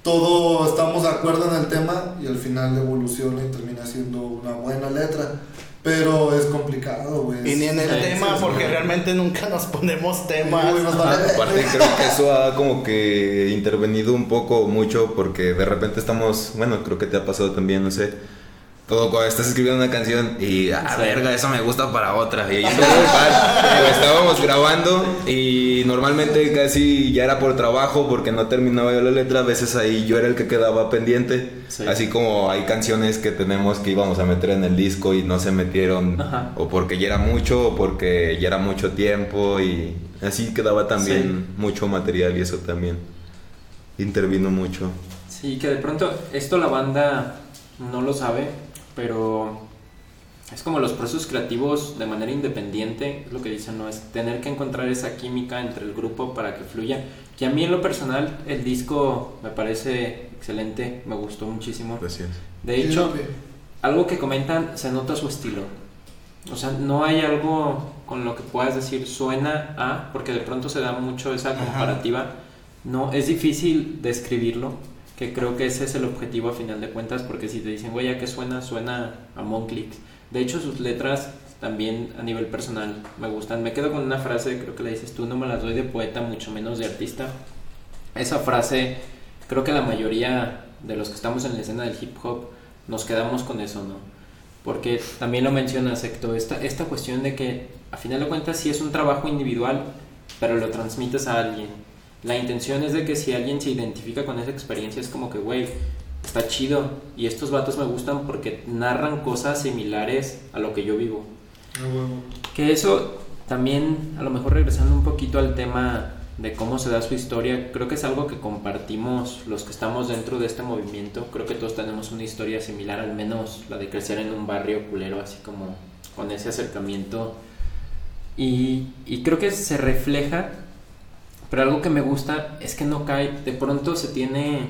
todo estamos de acuerdo en el tema y al final evoluciona y termina siendo una buena letra. Pero es complicado, güey. Y ni en el Sí, tema, sí, porque sí. realmente nunca nos ponemos temas. Sí, güey, nos vale verga. Aparte creo que eso ha como que intervenido un poco mucho porque de repente estamos, bueno, creo que te ha pasado también, no sé. Todo cuando estás escribiendo una canción y, ah, Sí. verga, eso me gusta para otra. Y. Lo estábamos grabando y normalmente casi ya era por trabajo porque no terminaba yo la letra. A veces ahí yo era el que quedaba pendiente. Sí. Así como hay canciones que tenemos que íbamos a meter en el disco y no se metieron. Ajá. O porque ya era mucho o porque ya era mucho tiempo y así quedaba también mucho material y eso también intervino mucho. Sí, que de pronto esto la banda no lo sabe, pero es como los procesos creativos de manera independiente, es lo que dicen, ¿no? Es tener que encontrar esa química entre el grupo para que fluya. Que a mí en lo personal el disco me parece excelente, me gustó muchísimo. Gracias. De hecho, algo que comentan, se nota su estilo. O sea, no hay algo con lo que puedas decir suena a, porque de pronto se da mucho esa comparativa. No, es difícil describirlo, que creo que ese es el objetivo a final de cuentas, porque si te dicen, güey, ¿a qué suena? Suena a Monclick. De hecho, sus letras también a nivel personal me gustan. Me quedo con una frase, creo que la dices tú, no me las doy de poeta, mucho menos de artista. Esa frase, creo que la mayoría de los que estamos en la escena del hip hop nos quedamos con eso, ¿no? Porque también lo menciona Secto, esta, esta cuestión de que a final de cuentas sí es un trabajo individual, pero lo transmites a alguien. La intención es de que si alguien se identifica con esa experiencia es como que, güey, está chido y estos vatos me gustan porque narran cosas similares a lo que yo vivo. Huevo. Que eso también, a lo mejor regresando un poquito al tema de cómo se da su historia, creo que es algo que compartimos los que estamos dentro de este movimiento. Creo que todos tenemos una historia similar, al menos la de crecer en un barrio culero, así como con ese acercamiento. Y, y creo que se refleja, pero algo que me gusta es que no cae, de pronto se tiene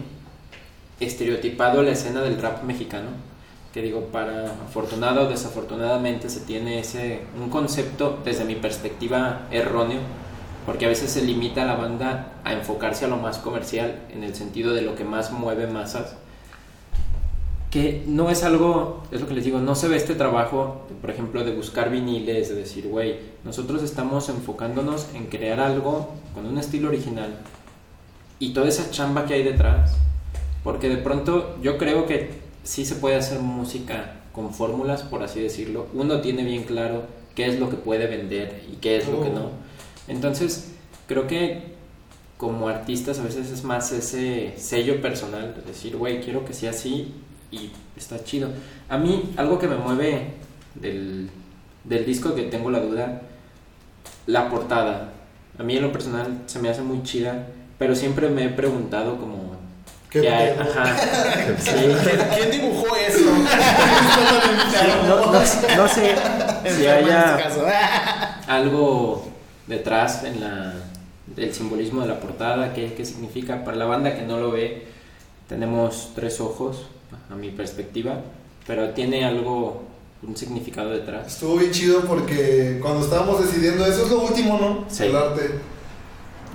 estereotipado la escena del rap mexicano que digo, para afortunado o desafortunadamente se tiene ese, un concepto desde mi perspectiva erróneo porque a veces se limita la banda a enfocarse a lo más comercial, en el sentido de lo que más mueve masas. Que no es algo, es lo que les digo, no se ve este trabajo, por ejemplo, de buscar viniles, de decir, güey, nosotros estamos enfocándonos en crear algo con un estilo original y toda esa chamba que hay detrás. Porque de pronto yo creo que sí se puede hacer música con fórmulas, por así decirlo. Uno tiene bien claro qué es lo que puede vender y qué es lo que no. Entonces, creo que como artistas a veces es más ese sello personal, de decir, güey, quiero que sea así y está chido. A mí, algo que me mueve del, del disco que tengo la duda, la portada. A mí en lo personal se me hace muy chida, pero siempre me he preguntado como... ¿Qué que hay- pedo? ajá, sí. ¿Quién, dibujó eso? no, no- no sé si haya este algo detrás en la, del simbolismo de la portada, qué, qué significa. Para la banda que no lo ve, tenemos tres ojos, a mi perspectiva, pero tiene algo, un significado detrás. Estuvo bien chido porque cuando estábamos decidiendo, eso es lo último, ¿no? Sí. El arte.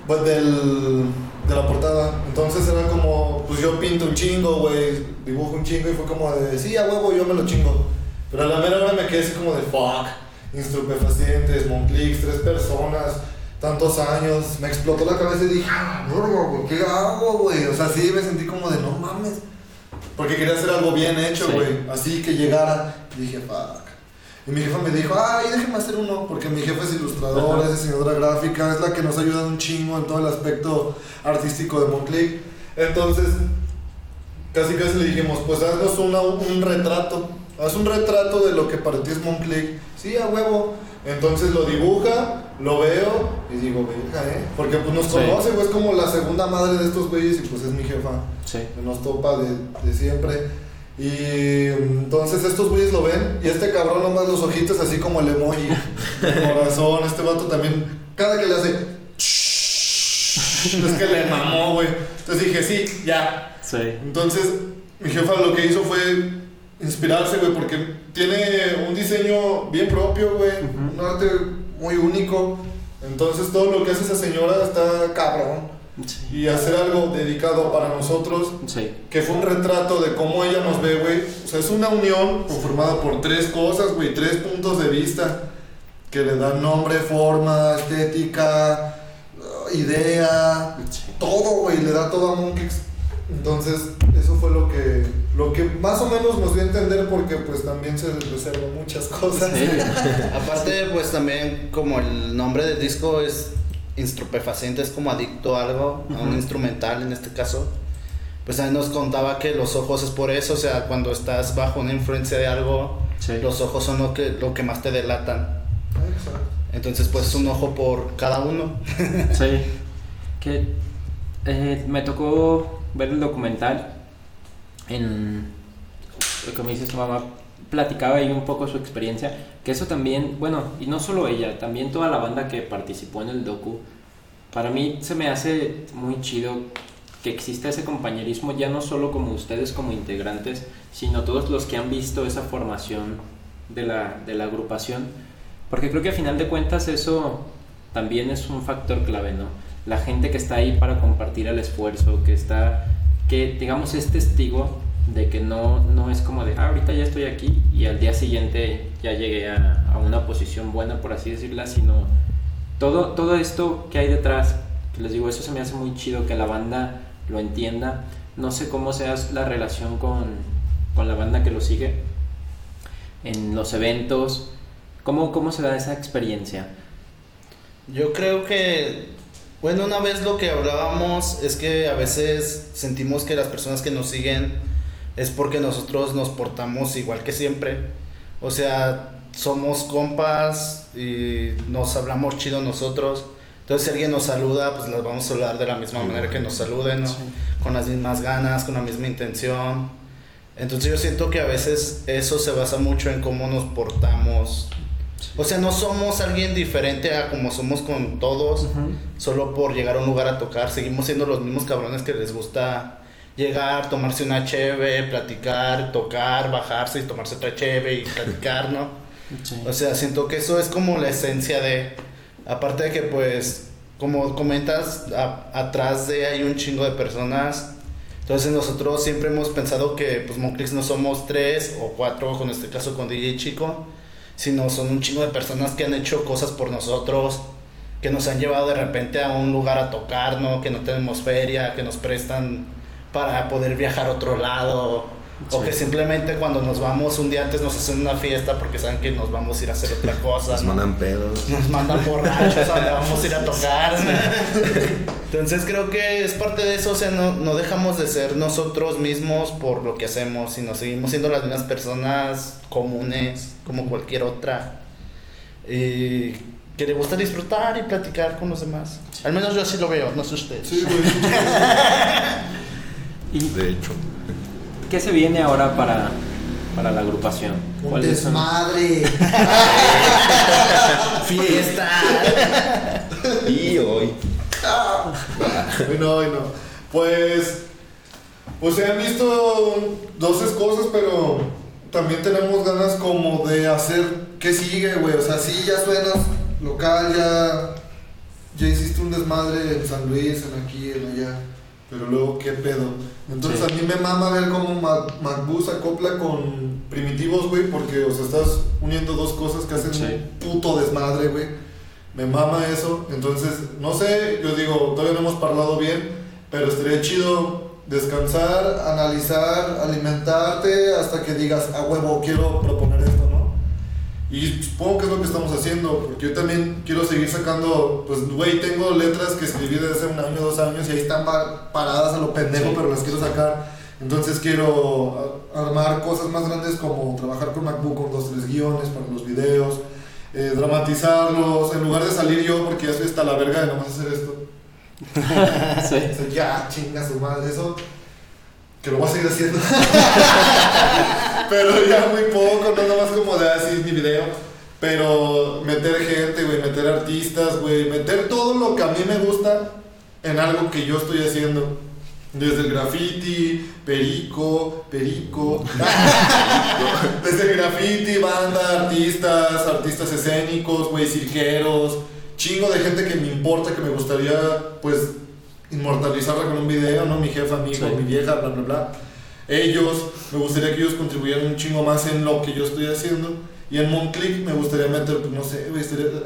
Pues del, de la portada. Entonces era como, pues yo pinto un chingo, güey, dibujo un chingo y fue como de, sí, a huevo, yo me lo chingo. Pero a la mera hora me quedé así como de, fuck, Instrupefacientes, Monclix, tres personas, tantos años. Me explotó la cabeza y dije, ah, verga, güey, ¿qué hago, güey? O sea, sí me sentí como de, no. Porque quería hacer algo bien hecho, Sí. güey. Así que llegara. Y dije, fuck. Y mi jefa me dijo, ay, déjeme hacer uno, porque mi jefa es ilustradora, Ajá. es diseñadora gráfica, es la que nos ha ayudado un chingo en todo el aspecto artístico de Monclick. Entonces, casi casi le dijimos, pues haznos una- un retrato, haz un retrato de lo que para ti es Monclick. Sí, a huevo. Entonces lo dibuja, lo veo y digo, verga, ¿eh? Porque pues nos conoce, güey, es como la segunda madre de estos güeyes y pues es mi jefa Sí. nos topa de, de siempre. Y entonces estos güeyes lo ven y este cabrón nomás los ojitos así como el emoji, el corazón, este vato también, cada que le hace... es que le mamó, güey. Entonces dije, sí, ya. Sí. Entonces mi jefa lo que hizo fue inspirarse, güey, porque tiene un diseño bien propio, güey, un arte muy único. Entonces todo lo que hace esa señora está cabrón. Sí. Y hacer algo dedicado para nosotros Sí. que fue un retrato de cómo ella nos ve, güey. O sea, es una unión conformada por tres cosas, güey, tres puntos de vista que le dan nombre, forma, estética, idea, Sí. todo, güey, le da todo a Monkix. Entonces, eso fue lo que más o menos nos dio a entender porque pues también se reservan muchas cosas. Sí. Aparte, pues también como el nombre del disco es instrupefaciente, es como adicto a algo, a un instrumental en este caso. Pues también nos contaba que los ojos es por eso, o sea, cuando estás bajo una influencia de algo, Sí. los ojos son lo que, lo que más te delatan. Exacto. Entonces, pues un ojo por cada uno. Sí. Que eh, me tocó ver el documental en lo que me dice tu mamá platicaba ahí un poco su experiencia que eso también bueno y no solo ella también toda la banda que participó en el docu para mí se me hace muy chido que exista ese compañerismo ya no solo como ustedes como integrantes sino todos los que han visto esa formación de la, de la agrupación porque creo que a final de cuentas eso también es un factor clave, ¿no? La gente que está ahí para compartir el esfuerzo, que está, que digamos es testigo de que no, no es como de, ah, ahorita ya estoy aquí y al día siguiente ya llegué a, a una posición buena, por así decirla, sino todo, todo esto que hay detrás, que les digo, eso se me hace muy chido que la banda lo entienda. No sé cómo sea la relación con, con la banda que lo sigue en los eventos. ¿Cómo, cómo se da esa experiencia? Yo creo que, bueno, una vez lo que hablábamos es que a veces sentimos que las personas que nos siguen es porque nosotros nos portamos igual que siempre. O sea, somos compas y nos hablamos chido nosotros. Entonces, si alguien nos saluda, pues los vamos a saludar de la misma manera que nos saluden, ¿no? Con las mismas ganas, con la misma intención. Entonces, yo siento que a veces eso se basa mucho en cómo nos portamos. O sea, no somos alguien diferente a como somos con todos, solo por llegar a un lugar a tocar. Seguimos siendo los mismos cabrones que les gusta llegar, tomarse una cheve, platicar, tocar, bajarse y tomarse otra cheve y platicar, ¿no? Sí. O sea, siento que eso es como la esencia de... Aparte de que pues como comentas, a- atrás de hay un chingo de personas. Entonces nosotros siempre hemos pensado que pues Monclix no somos tres o cuatro, con este caso con DJ Chico, sino son un chingo de personas que han hecho cosas por nosotros, que nos han llevado de repente a un lugar a tocar, ¿no? Que no tenemos feria, que nos prestan para poder viajar a otro lado. O que simplemente cuando nos vamos un día antes nos hacen una fiesta porque saben que nos vamos a ir a hacer otra cosa. Nos ¿no? mandan pedos. Nos mandan borrachos a donde vamos a ir a tocar. Entonces creo que es parte de eso, o sea, no, no dejamos de ser nosotros mismos por lo que hacemos, sino seguimos siendo las mismas personas comunes como cualquier otra. Y que le gusta disfrutar y platicar con los demás. Al menos yo así lo veo, no sé ustedes. Sí, güey. ¿Y De hecho. qué se viene ahora para, para la agrupación? Un desmadre. Fiesta. Y hoy. Hoy no, hoy no. Pues, pues se han visto dos cosas, pero también tenemos ganas como de hacer qué sigue, güey. O sea, sí, ya suenas local, ya, ya hiciste un desmadre en San Luis, en aquí, en allá. Pero luego, ¿qué pedo? Entonces Sí. a mí me mama ver cómo Mac- MacBoo se acopla con primitivos, güey, porque, o sea, estás uniendo dos cosas que hacen Sí. un puto desmadre, güey. Me mama eso. Entonces, no sé, yo digo, todavía no hemos parlado bien, pero estaría chido descansar, analizar, alimentarte hasta que digas, a huevo, quiero proponer. Y supongo que es lo que estamos haciendo, porque yo también quiero seguir sacando, pues, güey, tengo letras que escribí desde hace un año, dos años, y ahí están pa- paradas a lo pendejo, Sí. pero las quiero sacar. Entonces quiero armar cosas más grandes como trabajar con MacBook con dos, tres guiones para los videos, eh, dramatizarlos, en lugar de salir yo, porque ya estoy hasta la verga de nomás hacer esto. Sí. Ya, chinga su madre, eso. Que lo voy a seguir haciendo. Pero ya muy poco, no nomás como de así mi video. Pero meter gente, güey, meter artistas, güey, meter todo lo que a mí me gusta en algo que yo estoy haciendo. Desde el graffiti, perico, perico. Desde el graffiti, banda, artistas, artistas escénicos, güey, cirqueros. Chingo de gente que me importa, que me gustaría, pues, inmortalizarla con un video, ¿no? Mi jefa, Sí. mi vieja, bla, bla, bla. Ellos, me gustaría que ellos contribuyeran un chingo más en lo que yo estoy haciendo. Y en Monclick me gustaría meter, pues no sé,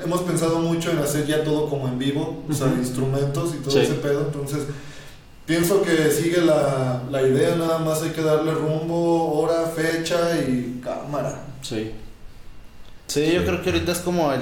hemos pensado mucho en hacer ya todo como en vivo, o sea, instrumentos y todo Sí. ese pedo. Entonces, pienso que sigue la, la idea, nada más hay que darle rumbo, hora, fecha y cámara. Sí. Sí, yo creo que ahorita es como el,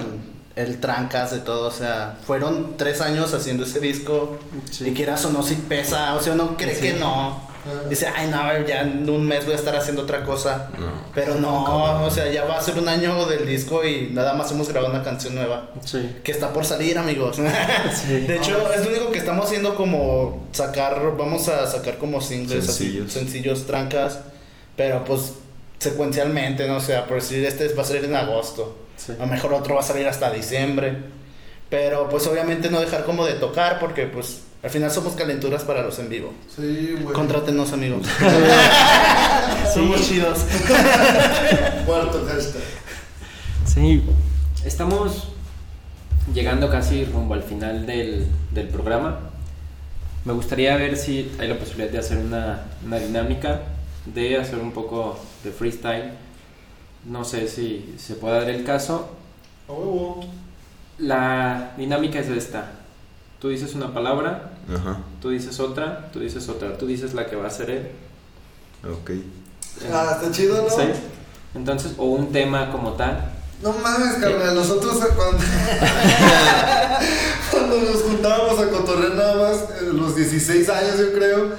el trancas de todo, o sea, fueron tres años haciendo ese disco Sí. y quieras o no, si pesa, o sea, uno cree Sí. que no. Dice, ay, no, ya en un mes voy a estar haciendo otra cosa. No. Pero no, o sea, ya va a ser un año del disco y nada más hemos grabado una canción nueva. Sí. Que está por salir, amigos. Sí. De hecho, es lo único que estamos haciendo como sacar, vamos a sacar como singles, así, Sencillos. sencillos, trancas, pero pues secuencialmente, no o sea, por decir, este va a salir en agosto, Sí. a lo mejor otro va a salir hasta diciembre, pero pues obviamente no dejar como de tocar porque pues al final somos calenturas para los en vivo. Sí, güey. Contrátenos, amigos. Somos chidos. Cuarto hashtag. Sí, estamos llegando casi rumbo al final del, del programa. Me gustaría ver si hay la posibilidad de hacer una, una dinámica, de hacer un poco de freestyle. No sé si se puede dar el caso. A huevo. La dinámica es esta. Tú dices una palabra, Ajá. tú dices otra, tú dices otra, tú dices la que va a ser él. Ok. Ah, está chido, ¿no? Sí. Entonces, o un tema como tal. No mames, carnal, nosotros cuando, cuando nos juntábamos a cotorrear nada más, los 16 años yo creo,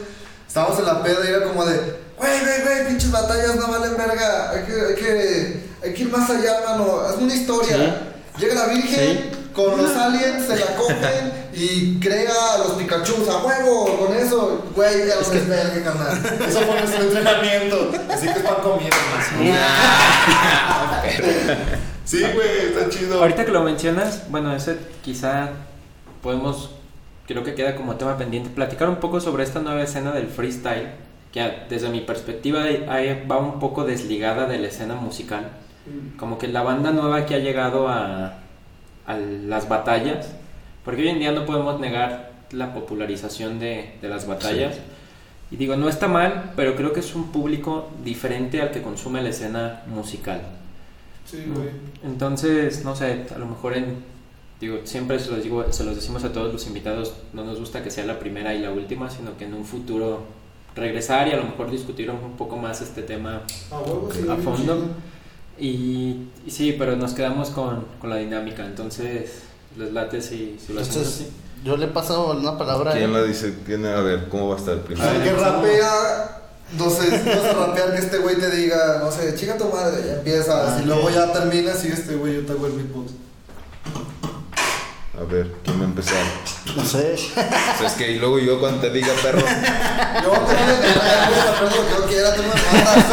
estábamos en la peda y era como de, güey, güey, güey, pinches batallas no valen verga, hay que, hay que, hay que ir más allá, mano, hazme una historia. Llega la Virgen con los aliens, se la comen y crea a los Pikachu, a huevo, con eso, güey, ya no es verga, carnal. Eso fue nuestro entrenamiento, así que están comiendo Sí, güey, está chido. Ahorita que lo mencionas, bueno, ese quizá podemos, creo que queda como tema pendiente, platicar un poco sobre esta nueva escena del freestyle, que desde mi perspectiva ahí va un poco desligada de la escena musical. Como que la banda nueva que ha llegado a, a las batallas, Porque hoy en día no podemos negar la popularización de, de las batallas. Y digo, no está mal, pero creo que es un público diferente al que consume la escena musical. Sí, güey. Entonces, no sé, a lo mejor en, digo, siempre se los digo, se los decimos a todos los invitados, no nos gusta que sea la primera y la última, sino que en un futuro regresar y a lo mejor discutir un poco más este tema A sí, fondo. Y, y sí, pero nos quedamos con, con la dinámica, entonces les late si, si lo hacemos así. yo le paso una palabra. ¿Quién la dice? ¿Quién? A ver, ¿cómo va a estar primero? Al que rapea, no sé, si vas a rapear que este güey te diga, no sé, chica tu madre, ya empiezas, Ah, y luego ya terminas y este güey yo te hago el beatbox. A ver, ¿quién va a empezar? No sé. O sea, es que y luego yo cuando te diga perro, Yo te voy a rapeo lo que yo quiera, tú me mandas.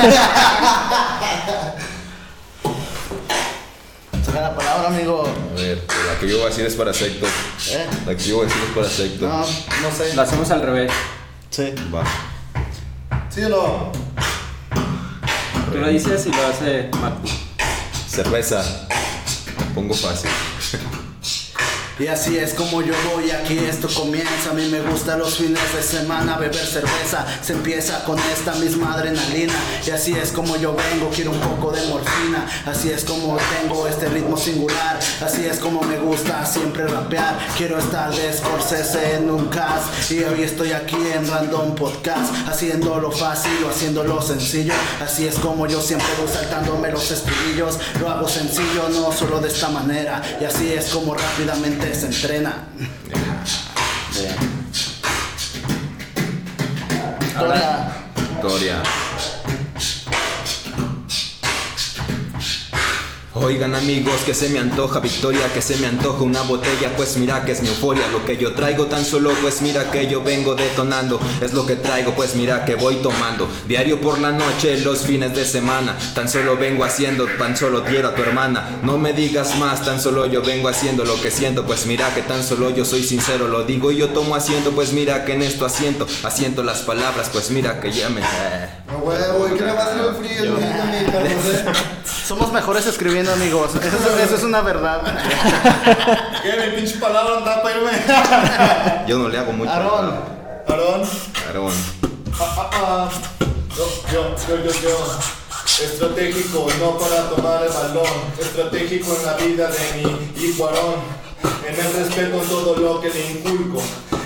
La palabra, amigo. a ver, la que yo voy a decir es para secto. ¿Eh? La que yo voy a decir es para secto. No, no sé. Lo hacemos al revés. Sí. Va. ¿Sí o no? Tú lo dices y lo hace Marco. Cerveza. Pongo fácil. Y así es como yo voy, aquí esto comienza. A mí me gusta los fines de semana beber cerveza. Se empieza con esta misma adrenalina. Y así es como yo vengo, quiero un poco de morfina. Así es como tengo este ritmo singular. Así es como me gusta siempre rapear. Quiero estar de Scorsese en un cast. Y hoy estoy aquí en Random Podcast. Haciéndolo fácil o haciéndolo sencillo. Así es como yo siempre voy saltándome los estribillos. Lo hago sencillo, no solo de esta manera. Y así es como rápidamente se entrena. Hola. Victoria. Oigan amigos, que se me antoja victoria, que se me antoja una botella, pues mira que es mi euforia, lo que yo traigo tan solo, pues mira que yo vengo detonando, es lo que traigo, pues mira que voy tomando, diario por la noche, los fines de semana, tan solo vengo haciendo, tan solo quiero a tu hermana, no me digas más, tan solo yo vengo haciendo lo que siento, pues mira que tan solo yo soy sincero, lo digo y yo tomo asiento, pues mira que en esto asiento, asiento las palabras, pues mira que ya me... A huevo, ¿y qué le va a hacer el frío? Somos mejores escribiendo, amigos. Eso, es- eso es una verdad. ¿Qué? Mi pinche palabra anda para irme. Yo no le hago mucho. Aarón. Aarón. Aarón. Ah, ah, ah. Yo, yo, yo, yo, yo. Estratégico, no para tomar el balón. Estratégico en la vida de mi hijo Aarón. En el respeto en todo lo que le inculco.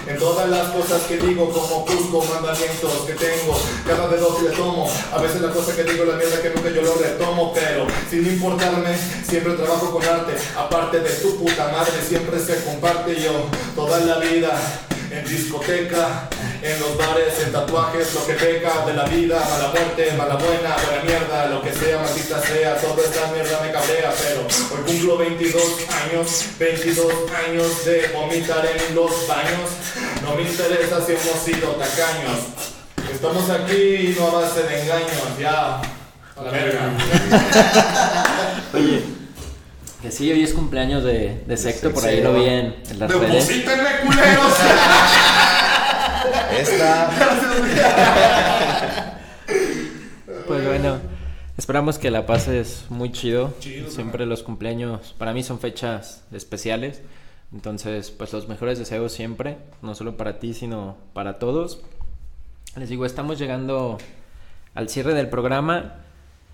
En todas las cosas que digo, como Cusco, mandamientos que tengo. Cada dedo que le tomo. A veces la cosa que digo, la mierda que nunca yo lo retomo. Pero sin importarme, siempre trabajo con arte. Aparte de tu puta madre, siempre se comparte yo. Toda la vida en discoteca, en los bares, en tatuajes, lo que peca de la vida, mala muerte, mala buena, buena mierda, lo que sea, maldita sea, toda esta mierda me cumplo 22 años, 22 años de vomitar en los baños, no me interesa si hemos sido tacaños, estamos aquí y no a base de engaños, ya, a la verga. Oye, que sí, hoy es cumpleaños de, de Secto, por ahí lo vi en, en las redes. ¡Deposítenme, culeros! Esta. Pues bueno, esperamos que la pases muy chido. Siempre los cumpleaños para mí son fechas especiales. Entonces, pues los mejores deseos siempre, no solo para ti, sino para todos. Les digo, estamos llegando al cierre del programa.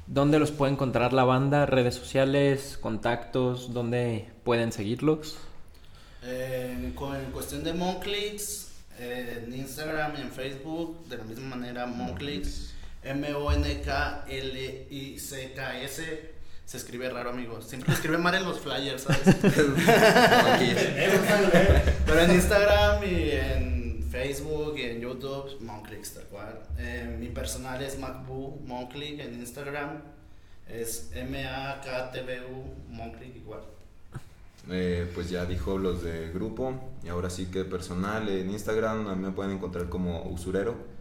¿Dónde los puede encontrar la banda? ¿Redes sociales? ¿Contactos? ¿Dónde pueden seguirlos? Eh, con- en cuestión de Monclix, eh, en Instagram y en Facebook, de la misma manera Monclix, M-O-N-K-L-I-C-K-S. Se escribe raro, amigos. Siempre lo escribe mal en los flyers, ¿sabes? Pero en Instagram y en Facebook y en YouTube, Monclix, tal cual. Eh, mi personal es MacBoo Monclick en Instagram. Es M-A-K-T-B-U Monclick igual. Eh, pues ya dijo los de grupo. Y ahora sí que personal en Instagram a mí me pueden encontrar como usurero.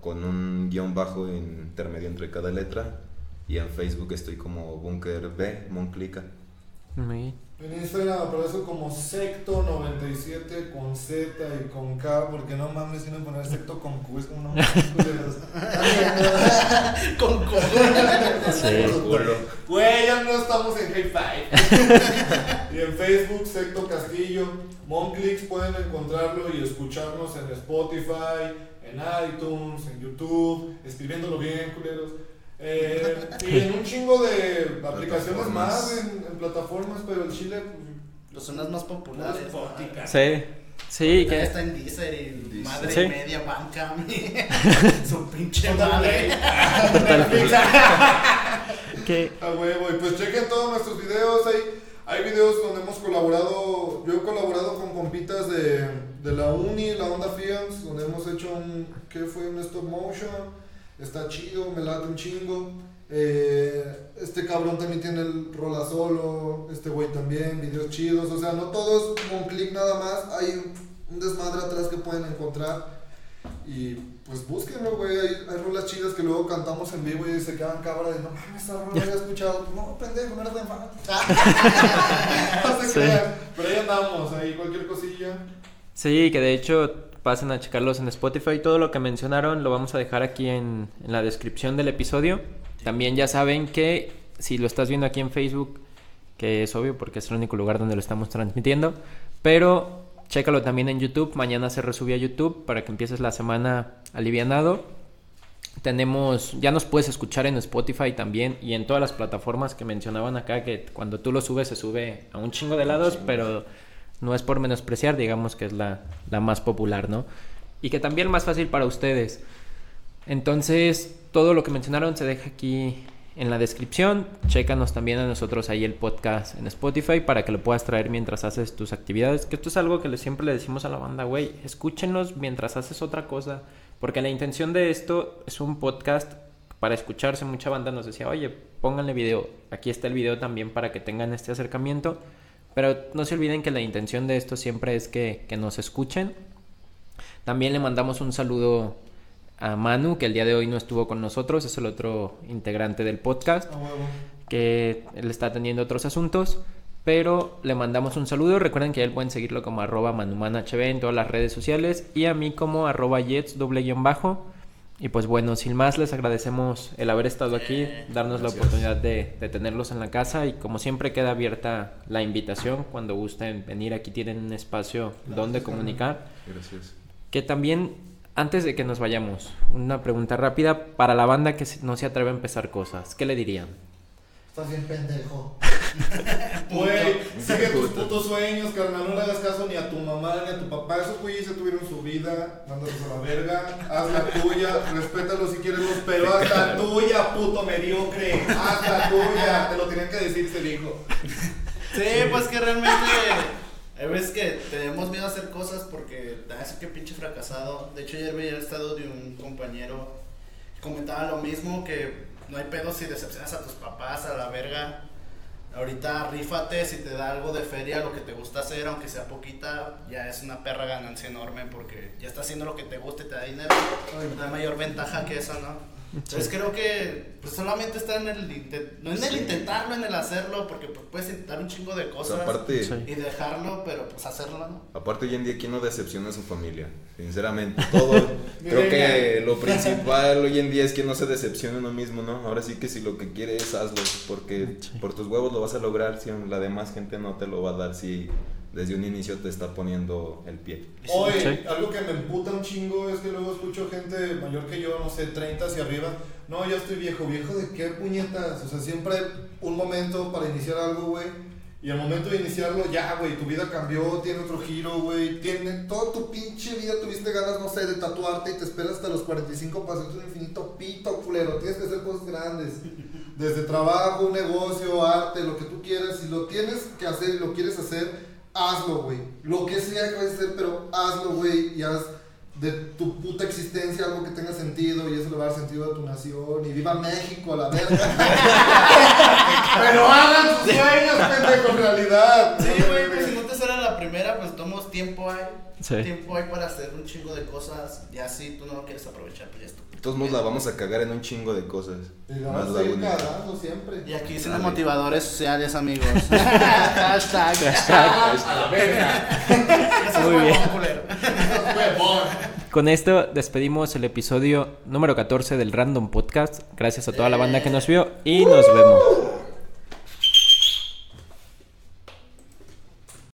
Con un guion bajo intermedio entre cada letra. Y en Facebook estoy como Bunker B, Monclica. Muy bien. En Instagram aparece como Secto97 con Z y con K, porque no mames, tienen que poner Secto con Q, es como no mames, culeros. Con Güey, ya no estamos en High Five. y en Facebook, Secto Castillo. Monclix pueden encontrarlo y escucharnos en Spotify, en iTunes, en YouTube, escribiéndolo bien, culeros. Eh, y en un chingo de aplicaciones más, en, en plataformas, pero el Chile, pues, Los zonas más populares. Sí. Sí, que está en Deezer y madre Sí. y media Bandcamp. Su pinche madre. que A huevo, y pues chequen todos nuestros videos, hay, hay videos donde hemos colaborado, yo he colaborado con compitas de, de la Uni, la Onda Films, donde hemos hecho un, ¿qué fue? Un stop motion, está chido, me late un chingo. Eh, este cabrón también tiene el rola solo, este güey también, videos chidos, o sea, no todo es un clic nada más, hay un, desmadre atrás que pueden encontrar. Y pues búsquenlo, güey. Hay, hay rolas chidas que luego cantamos en vivo y se quedan cámara de no mames, esa rola la había escuchado. No, pendejo, no eres de fan. no se Sí. crean. Pero ahí andamos, ahí cualquier cosilla. Sí, que de hecho pasen a checarlos en Spotify. Todo lo que mencionaron lo vamos a dejar aquí en, en la descripción del episodio. También ya saben que si lo estás viendo aquí en Facebook, que es obvio porque es el único lugar donde lo estamos transmitiendo, pero chécalo también en YouTube. Mañana se resube a YouTube para que empieces la semana alivianado. Tenemos, ya nos puedes escuchar en Spotify también y en todas las plataformas que mencionaban acá, que cuando tú lo subes se sube a un chingo de lados, pero no es por menospreciar, digamos que es la, la más popular, ¿no? Y que también más fácil para ustedes. Entonces, todo lo que mencionaron se deja aquí en la descripción. Chécanos también a nosotros ahí el podcast en Spotify para que lo puedas traer mientras haces tus actividades. Que esto es algo que siempre le decimos a la banda, güey, escúchenlos mientras haces otra cosa. Porque la intención de esto es un podcast para escucharse. Mucha banda nos decía, oye, pónganle video. Aquí está el video también para que tengan este acercamiento. Pero no se olviden que la intención de esto siempre es que, que nos escuchen. También le mandamos un saludo a Manu, que el día de hoy no estuvo con nosotros, es el otro integrante del podcast, A huevo. que él está atendiendo otros asuntos. Pero le mandamos un saludo. Recuerden que a él pueden seguirlo como arroba manumanhb en todas las redes sociales y a mí como arroba jets doble guion bajo. Y pues bueno, sin más, les agradecemos el haber estado aquí, darnos la oportunidad de, de tenerlos en la casa y como siempre queda abierta la invitación cuando gusten venir. Aquí tienen un espacio donde comunicar. Gracias. Que también, antes de que nos vayamos, una pregunta rápida para la banda que no se atreve a empezar cosas. ¿Qué le dirían? Estás bien pendejo. Güey, sigue tus putos sueños, carnal. No le hagas caso ni a tu mamá ni a tu papá. Esos güeyes ya tuvieron su vida, mándalos a la verga. Haz la tuya, respétalos si quieres, los- pero haz la tuya, puto mediocre. Haz la tuya. Te lo tenían que decir, se dijo. Sí, pues que realmente hay veces que tenemos miedo a hacer cosas porque te hace que pinche fracasado. De hecho, ayer veía el estado de un compañero que comentaba lo mismo, que no hay pedo si decepcionas a tus papás, a la verga. Ahorita rífate, si te da algo de feria, lo que te gusta hacer, aunque sea poquita, ya es una perra ganancia enorme porque ya estás haciendo lo que te gusta y te da dinero. No hay mayor ventaja que esa, ¿no? Entonces creo que pues, solamente está en el no en el intentarlo, en el hacerlo, porque pues, puedes intentar un chingo de O cosas sea, aparte, Sí. y dejarlo, pero pues hacerlo, ¿no? aparte hoy en día, ¿quién no decepciona a su familia? Sinceramente, todo. creo que lo principal hoy en día es que no se decepcione uno mismo, ¿no? Ahora sí que si lo que quiere es hazlo, porque Sí. por tus huevos lo vas a lograr, si la demás gente no te lo va a dar si desde un inicio te está poniendo el pie. Oye, Sí. algo que me emputa un chingo es que luego escucho gente mayor que yo, no sé, 30 hacia arriba. No, ya estoy viejo. ¿Viejo de qué puñetas? O sea, siempre hay un momento para iniciar algo, güey. Y al momento de iniciarlo, ya, güey, tu vida cambió, tiene otro giro, güey. Tiene toda tu pinche vida, tuviste ganas, no sé, de tatuarte y te esperas hasta los 45 para hacer un infinito pito, culero. Tienes que hacer cosas grandes. Desde trabajo, negocio, arte, lo que tú quieras. Si lo tienes que hacer y lo quieres hacer, hazlo, güey. Lo que sea que vayas a hacer, pero hazlo, güey. Y haz de tu puta existencia algo que tenga sentido y eso le va a dar sentido a tu nación. Y viva México, a la verga. pero hagan sus sueños, pendejo, en realidad. Sí, güey, pues si no te sale la primera, pues tomamos tiempo hay. Sí. Tiempo hay para hacer un chingo de cosas. Ya si tú no lo quieres aprovechar, pues ya es tu De todos modos la vamos a cagar en un chingo de cosas. Y la la a ir cagando siempre. Y aquí son motivadores sociales, amigos. Hashtag. Muy bien. Con esto despedimos el episodio número 14 del Random Podcast. Gracias a toda la banda que nos vio y nos vemos.